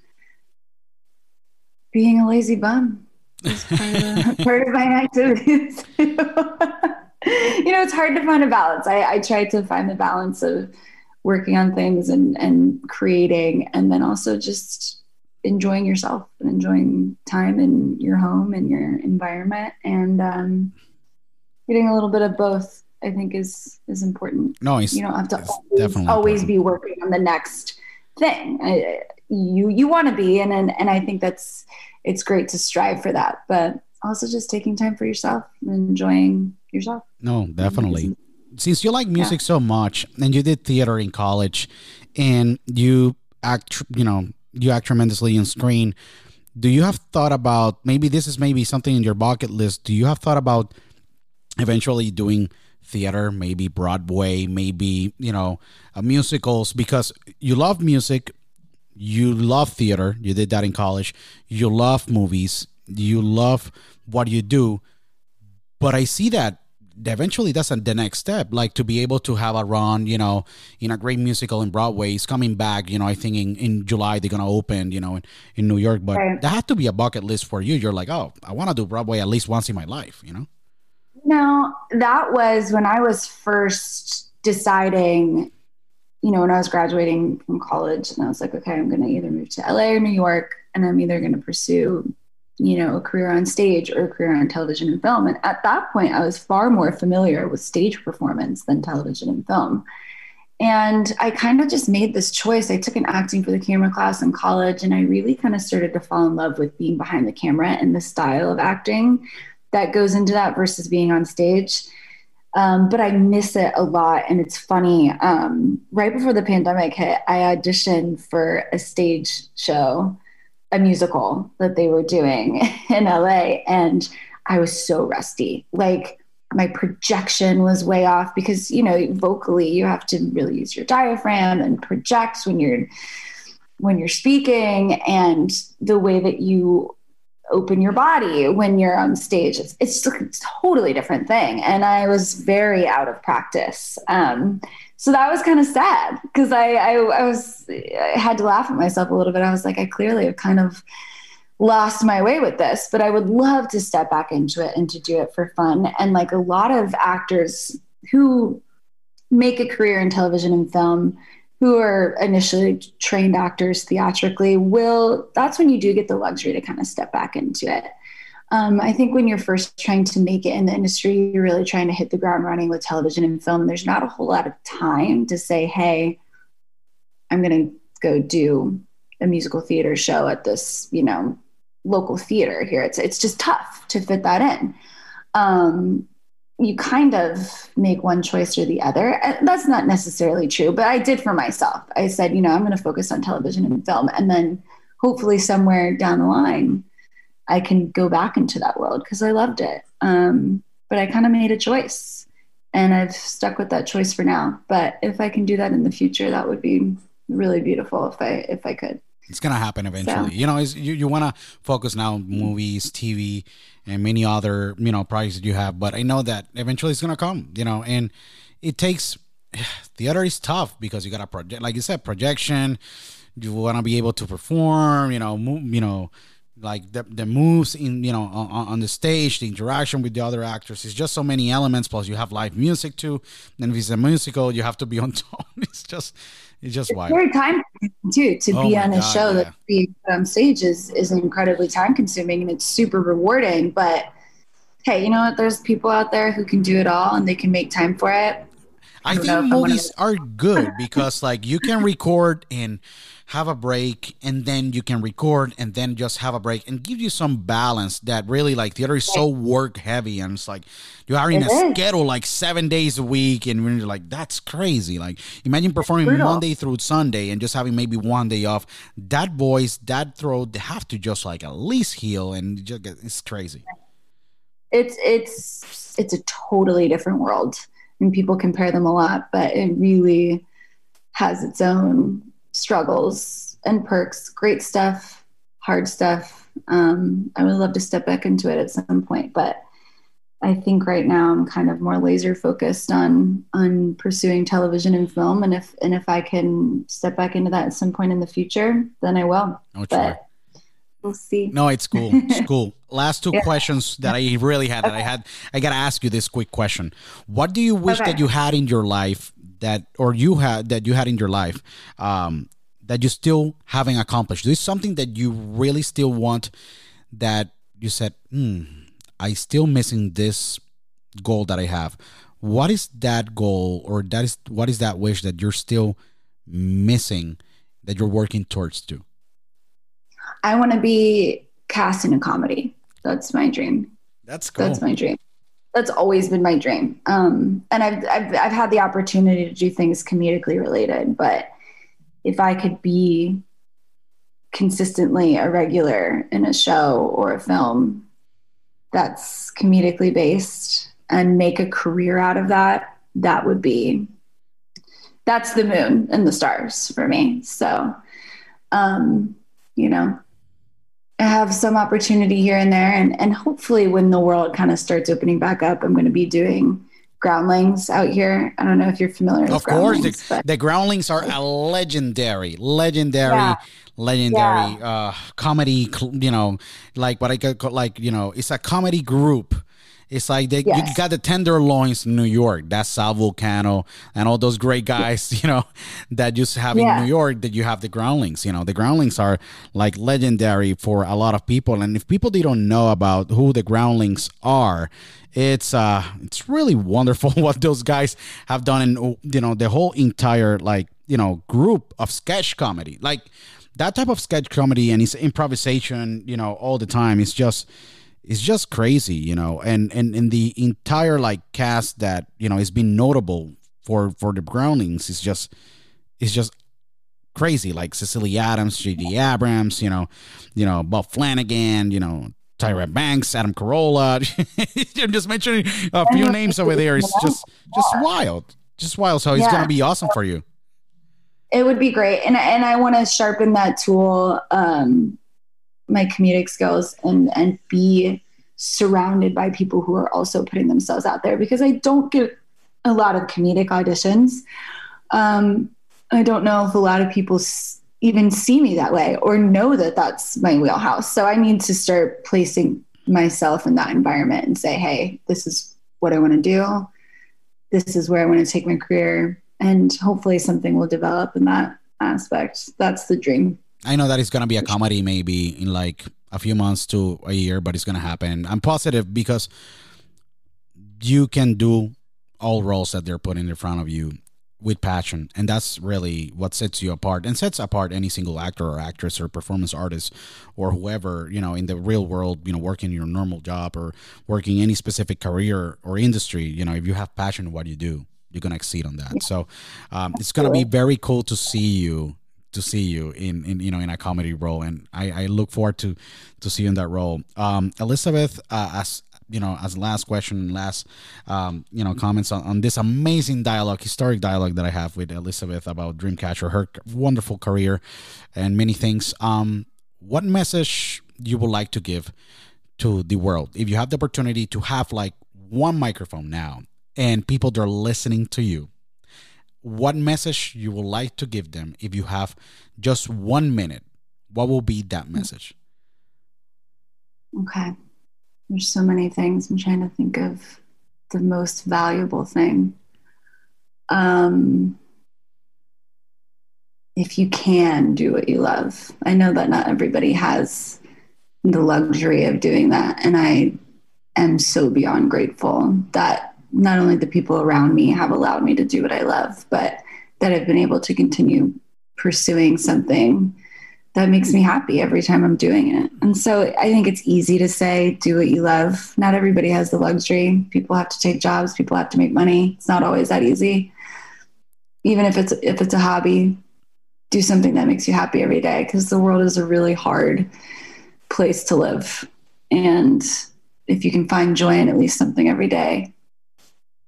being a lazy bum is part of, part of my activities. you know, it's hard to find a balance. I, I try to find the balance of working on things and, and creating, and then also just enjoying yourself and enjoying time in your home and your environment and um, getting a little bit of both I think is is important. No, you don't have to always, always be working on the next thing. I, you you want to be, and, and and I think that's it's great to strive for that, but also just taking time for yourself and enjoying yourself. No, definitely. Since you like music yeah. so much, and you did theater in college, and you act, you know, you act tremendously in screen. Do you have thought about maybe this is maybe something in your bucket list? Do you have thought about eventually doing theater, maybe Broadway, maybe, you know, uh, musicals because you love music, you love theater, you did that in college, you love movies, you love what you do. But I see that eventually that's the next step like to be able to have a run you know in a great musical in broadway is coming back you know i think in, in july they're gonna open you know in, in new york but right. that had to be a bucket list for you you're like oh i want to do broadway at least once in my life you know no, that was when I was first deciding, you know, when I was graduating from college, and I was like, okay, I'm going to either move to LA or New York, and I'm either going to pursue, you know, a career on stage or a career on television and film. And at that point, I was far more familiar with stage performance than television and film. And I kind of just made this choice. I took an acting for the camera class in college, and I really kind of started to fall in love with being behind the camera and the style of acting that goes into that versus being on stage. Um, but I miss it a lot. And it's funny. Um, right before the pandemic hit, I auditioned for a stage show, a musical that they were doing in LA. And I was so rusty. Like, my projection was way off because, you know, vocally, you have to really use your diaphragm and project when you're when you're speaking and the way that you open your body when you're on stage. It's, it's, a totally different thing. And I was very out of practice. Um, so that was kind of sad because I, I, I, was, I had to laugh at myself a little bit. I was like, I clearly have kind of lost my way with this, but I would love to step back into it and to do it for fun. And like a lot of actors who make a career in television and film who are initially trained actors theatrically will that's when you do get the luxury to kind of step back into it um, i think when you're first trying to make it in the industry you're really trying to hit the ground running with television and film there's not a whole lot of time to say hey i'm going to go do a musical theater show at this you know local theater here it's it's just tough to fit that in um, you kind of make one choice or the other. That's not necessarily true, but I did for myself. I said, you know, I'm going to focus on television and film. And then hopefully somewhere down the line, I can go back into that world because I loved it. Um, but I kind of made a choice and I've stuck with that choice for now. But if I can do that in the future, that would be really beautiful if I if I could. It's gonna happen eventually. So. You know, you you want to focus now on movies, TV, and many other you know projects that you have. But I know that eventually it's gonna come. You know, and it takes theater is tough because you got a project, like you said, projection. You want to be able to perform. You know, move, you know like the, the moves in you know on, on, the stage the interaction with the other actors is just so many elements plus you have live music too. And if it's a musical you have to be on tone it's just it's just it's wild. very time too to oh be on a God, show yeah. that be on um, stage is is incredibly time consuming and it's super rewarding. But hey you know what? There's people out there who can do it all and they can make time for it. I, I think movies are good because like you can record in have a break and then you can record and then just have a break and give you some balance that really like theater is so work heavy and it's like you are in it a is. schedule like seven days a week and you're like that's crazy like imagine performing monday through sunday and just having maybe one day off. That voice that throat they have to just like at least heal and just get, it's crazy. It's it's it's a totally different world and people compare them a lot but it really has its own struggles and perks, great stuff, hard stuff. Um, I would love to step back into it at some point, but I think right now I'm kind of more laser focused on on pursuing television and film, and if and if I can step back into that at some point in the future, then I will. Oh, but we'll see. No, it's cool. It's cool. Last two yeah. questions that I really had that I had. I gotta ask you this quick question. What do you wish okay. that you had in your life that or you had that you had in your life um, that you still haven't accomplished? Is something that you really still want that you said, hmm, I still missing this goal that I have. What is that goal or that is what is that wish that you're still missing that you're working towards to? I want to be cast in a comedy. That's my dream. That's cool. That's my dream that's always been my dream. Um, and I've, I've, I've had the opportunity to do things comedically related, but if I could be consistently a regular in a show or a film that's comedically based and make a career out of that, that would be, that's the moon and the stars for me. So, um, you know, have some opportunity here and there. And, and hopefully, when the world kind of starts opening back up, I'm going to be doing groundlings out here. I don't know if you're familiar of with course, the, the, groundlings are a legendary, legendary, yeah. legendary yeah. Uh, comedy. You know, like what I call like you know, it's a comedy group it's like they yes. you got the Tenderloins in New York. That's Sal Vulcano and all those great guys, you know, that just have yeah. in New York. That you have the Groundlings. You know, the Groundlings are like legendary for a lot of people. And if people they don't know about who the Groundlings are, it's uh it's really wonderful what those guys have done and you know the whole entire like you know group of sketch comedy like that type of sketch comedy and it's improvisation you know all the time it's just it's just crazy, you know, and and in the entire like cast that you know has been notable for for the Groundlings is just is just crazy. Like Cecily Adams, J.D. Abrams, you know, you know Bob Flanagan, you know Tyra Banks, Adam Carolla. I'm just mentioning a few names over there. It's just just wild, just wild. So it's yeah. gonna be awesome for you. It would be great, and and I want to sharpen that tool. Um, my comedic skills and and be surrounded by people who are also putting themselves out there because I don't get a lot of comedic auditions. Um, I don't know if a lot of people s- even see me that way or know that that's my wheelhouse. So I need to start placing myself in that environment and say, hey, this is what I want to do. This is where I want to take my career. And hopefully something will develop in that aspect. That's the dream. I know that it's gonna be a comedy maybe in like a few months to a year, but it's gonna happen. I'm positive because you can do all roles that they're putting in front of you with passion and that's really what sets you apart and sets apart any single actor or actress or performance artist or whoever you know in the real world you know working your normal job or working any specific career or industry you know if you have passion in what you do you're gonna exceed on that. So um, it's gonna be very cool to see you to see you in, in you know in a comedy role, and I, I look forward to to see you in that role. Um, Elizabeth, uh, as you know, as last question, last, um, you know, comments on, on this amazing dialogue, historic dialogue that I have with Elizabeth about Dreamcatcher, her wonderful career, and many things. Um, what message you would like to give to the world if you have the opportunity to have like one microphone now and people that are listening to you? What message you would like to give them if you have just one minute? What will be that message? Okay. There's so many things. I'm trying to think of the most valuable thing. Um, if you can do what you love, I know that not everybody has the luxury of doing that. And I am so beyond grateful that not only the people around me have allowed me to do what I love, but that I've been able to continue pursuing something that makes me happy every time I'm doing it. And so I think it's easy to say, do what you love. Not everybody has the luxury. People have to take jobs, people have to make money. It's not always that easy. Even if it's if it's a hobby, do something that makes you happy every day because the world is a really hard place to live. And if you can find joy in at least something every day,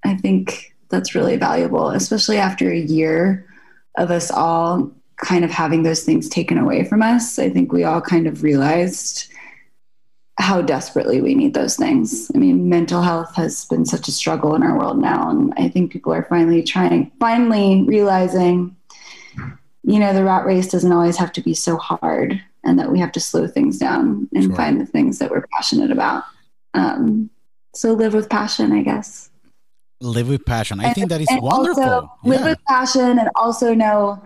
I think that's really valuable, especially after a year of us all kind of having those things taken away from us, I think we all kind of realized how desperately we need those things. I mean, mental health has been such a struggle in our world now. And I think people are finally trying, finally realizing, you know, the rat race doesn't always have to be so hard and that we have to slow things down and sure. find the things that we're passionate about. Um, so live with passion, I guess. Live with passion. I and, think that is wonderful. Yeah. Live with passion and also know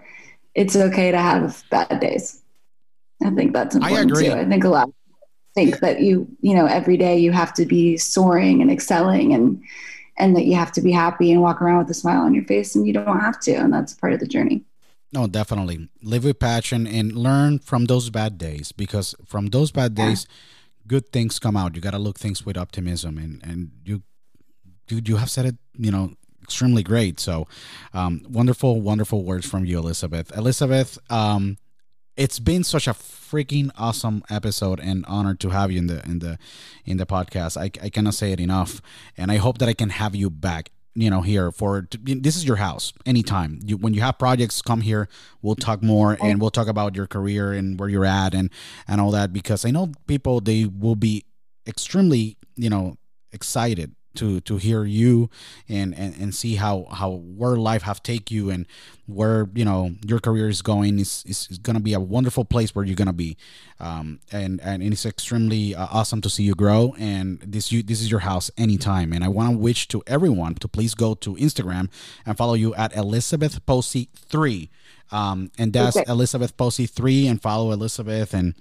it's okay to have bad days. I think that's important I too. I think a lot think that you, you know, every day you have to be soaring and excelling and and that you have to be happy and walk around with a smile on your face and you don't have to and that's part of the journey. No, definitely. Live with passion and learn from those bad days because from those bad days yeah. good things come out. You got to look things with optimism and and you you you have said it, you know, extremely great. So, um, wonderful, wonderful words from you, Elizabeth. Elizabeth, um, it's been such a freaking awesome episode and honor to have you in the in the in the podcast. I, I cannot say it enough, and I hope that I can have you back. You know, here for this is your house anytime. You when you have projects, come here. We'll talk more and we'll talk about your career and where you're at and and all that because I know people they will be extremely you know excited to to hear you and and, and see how how where life have take you and where you know your career is going is is going to be a wonderful place where you're going to be. Um, and and it's extremely uh, awesome to see you grow and this you this is your house anytime. And i want to wish to everyone to please go to instagram and follow you at elizabeth posey 3 um, and that's okay. elizabeth posey 3 and follow elizabeth and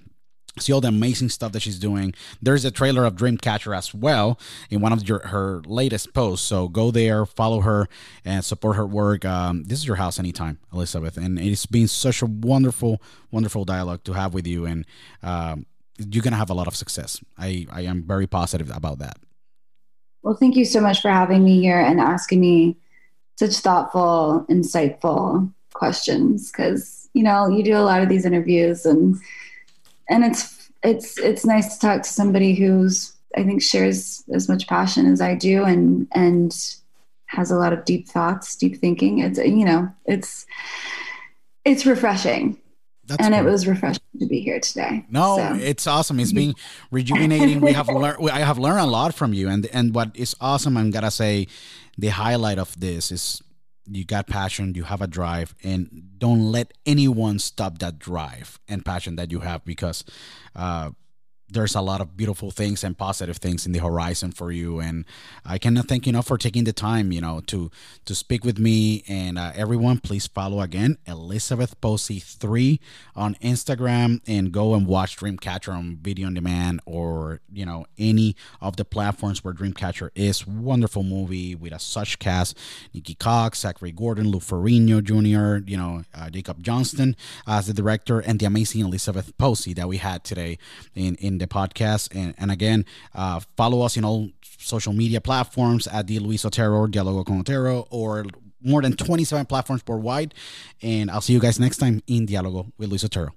see all the amazing stuff that she's doing. There's a trailer of Dreamcatcher as well in one of your, her latest posts. So go there, follow her, and support her work. Um, this is your house anytime, Elizabeth, and it's been such a wonderful, wonderful dialogue to have with you, and um, you're gonna have a lot of success. I I am very positive about that. Well, thank you so much for having me here and asking me such thoughtful, insightful questions because you know you do a lot of these interviews and and it's it's it's nice to talk to somebody who's I think shares as much passion as I do and and has a lot of deep thoughts, deep thinking. It's you know, it's it's refreshing. That's and cool. it was refreshing to be here today. No, so. it's awesome. It's been rejuvenating. we have learned. I have learned a lot from you, and and what is awesome. I'm gonna say, the highlight of this is you got passion, you have a drive, and don't let anyone stop that drive and passion that you have because uh, there's a lot of beautiful things and positive things in the horizon for you. And i cannot thank you enough for taking the time you know to to speak with me. And uh, everyone please follow again elizabeth posey 3 on instagram and go and watch dreamcatcher on video on demand or you know any of the platforms where dreamcatcher is. Wonderful movie with a such cast. Niki Koss zachary gordon lou ferrigno jr you know uh, jacob johnston as the director and the amazing elizabeth posey that we had today in in the podcast. And, and again, uh, follow us in all social media platforms at the Luis Otero or Dialogo con Otero or more than 27 platforms worldwide. And I'll see you guys next time in Dialogo with Luis Otero.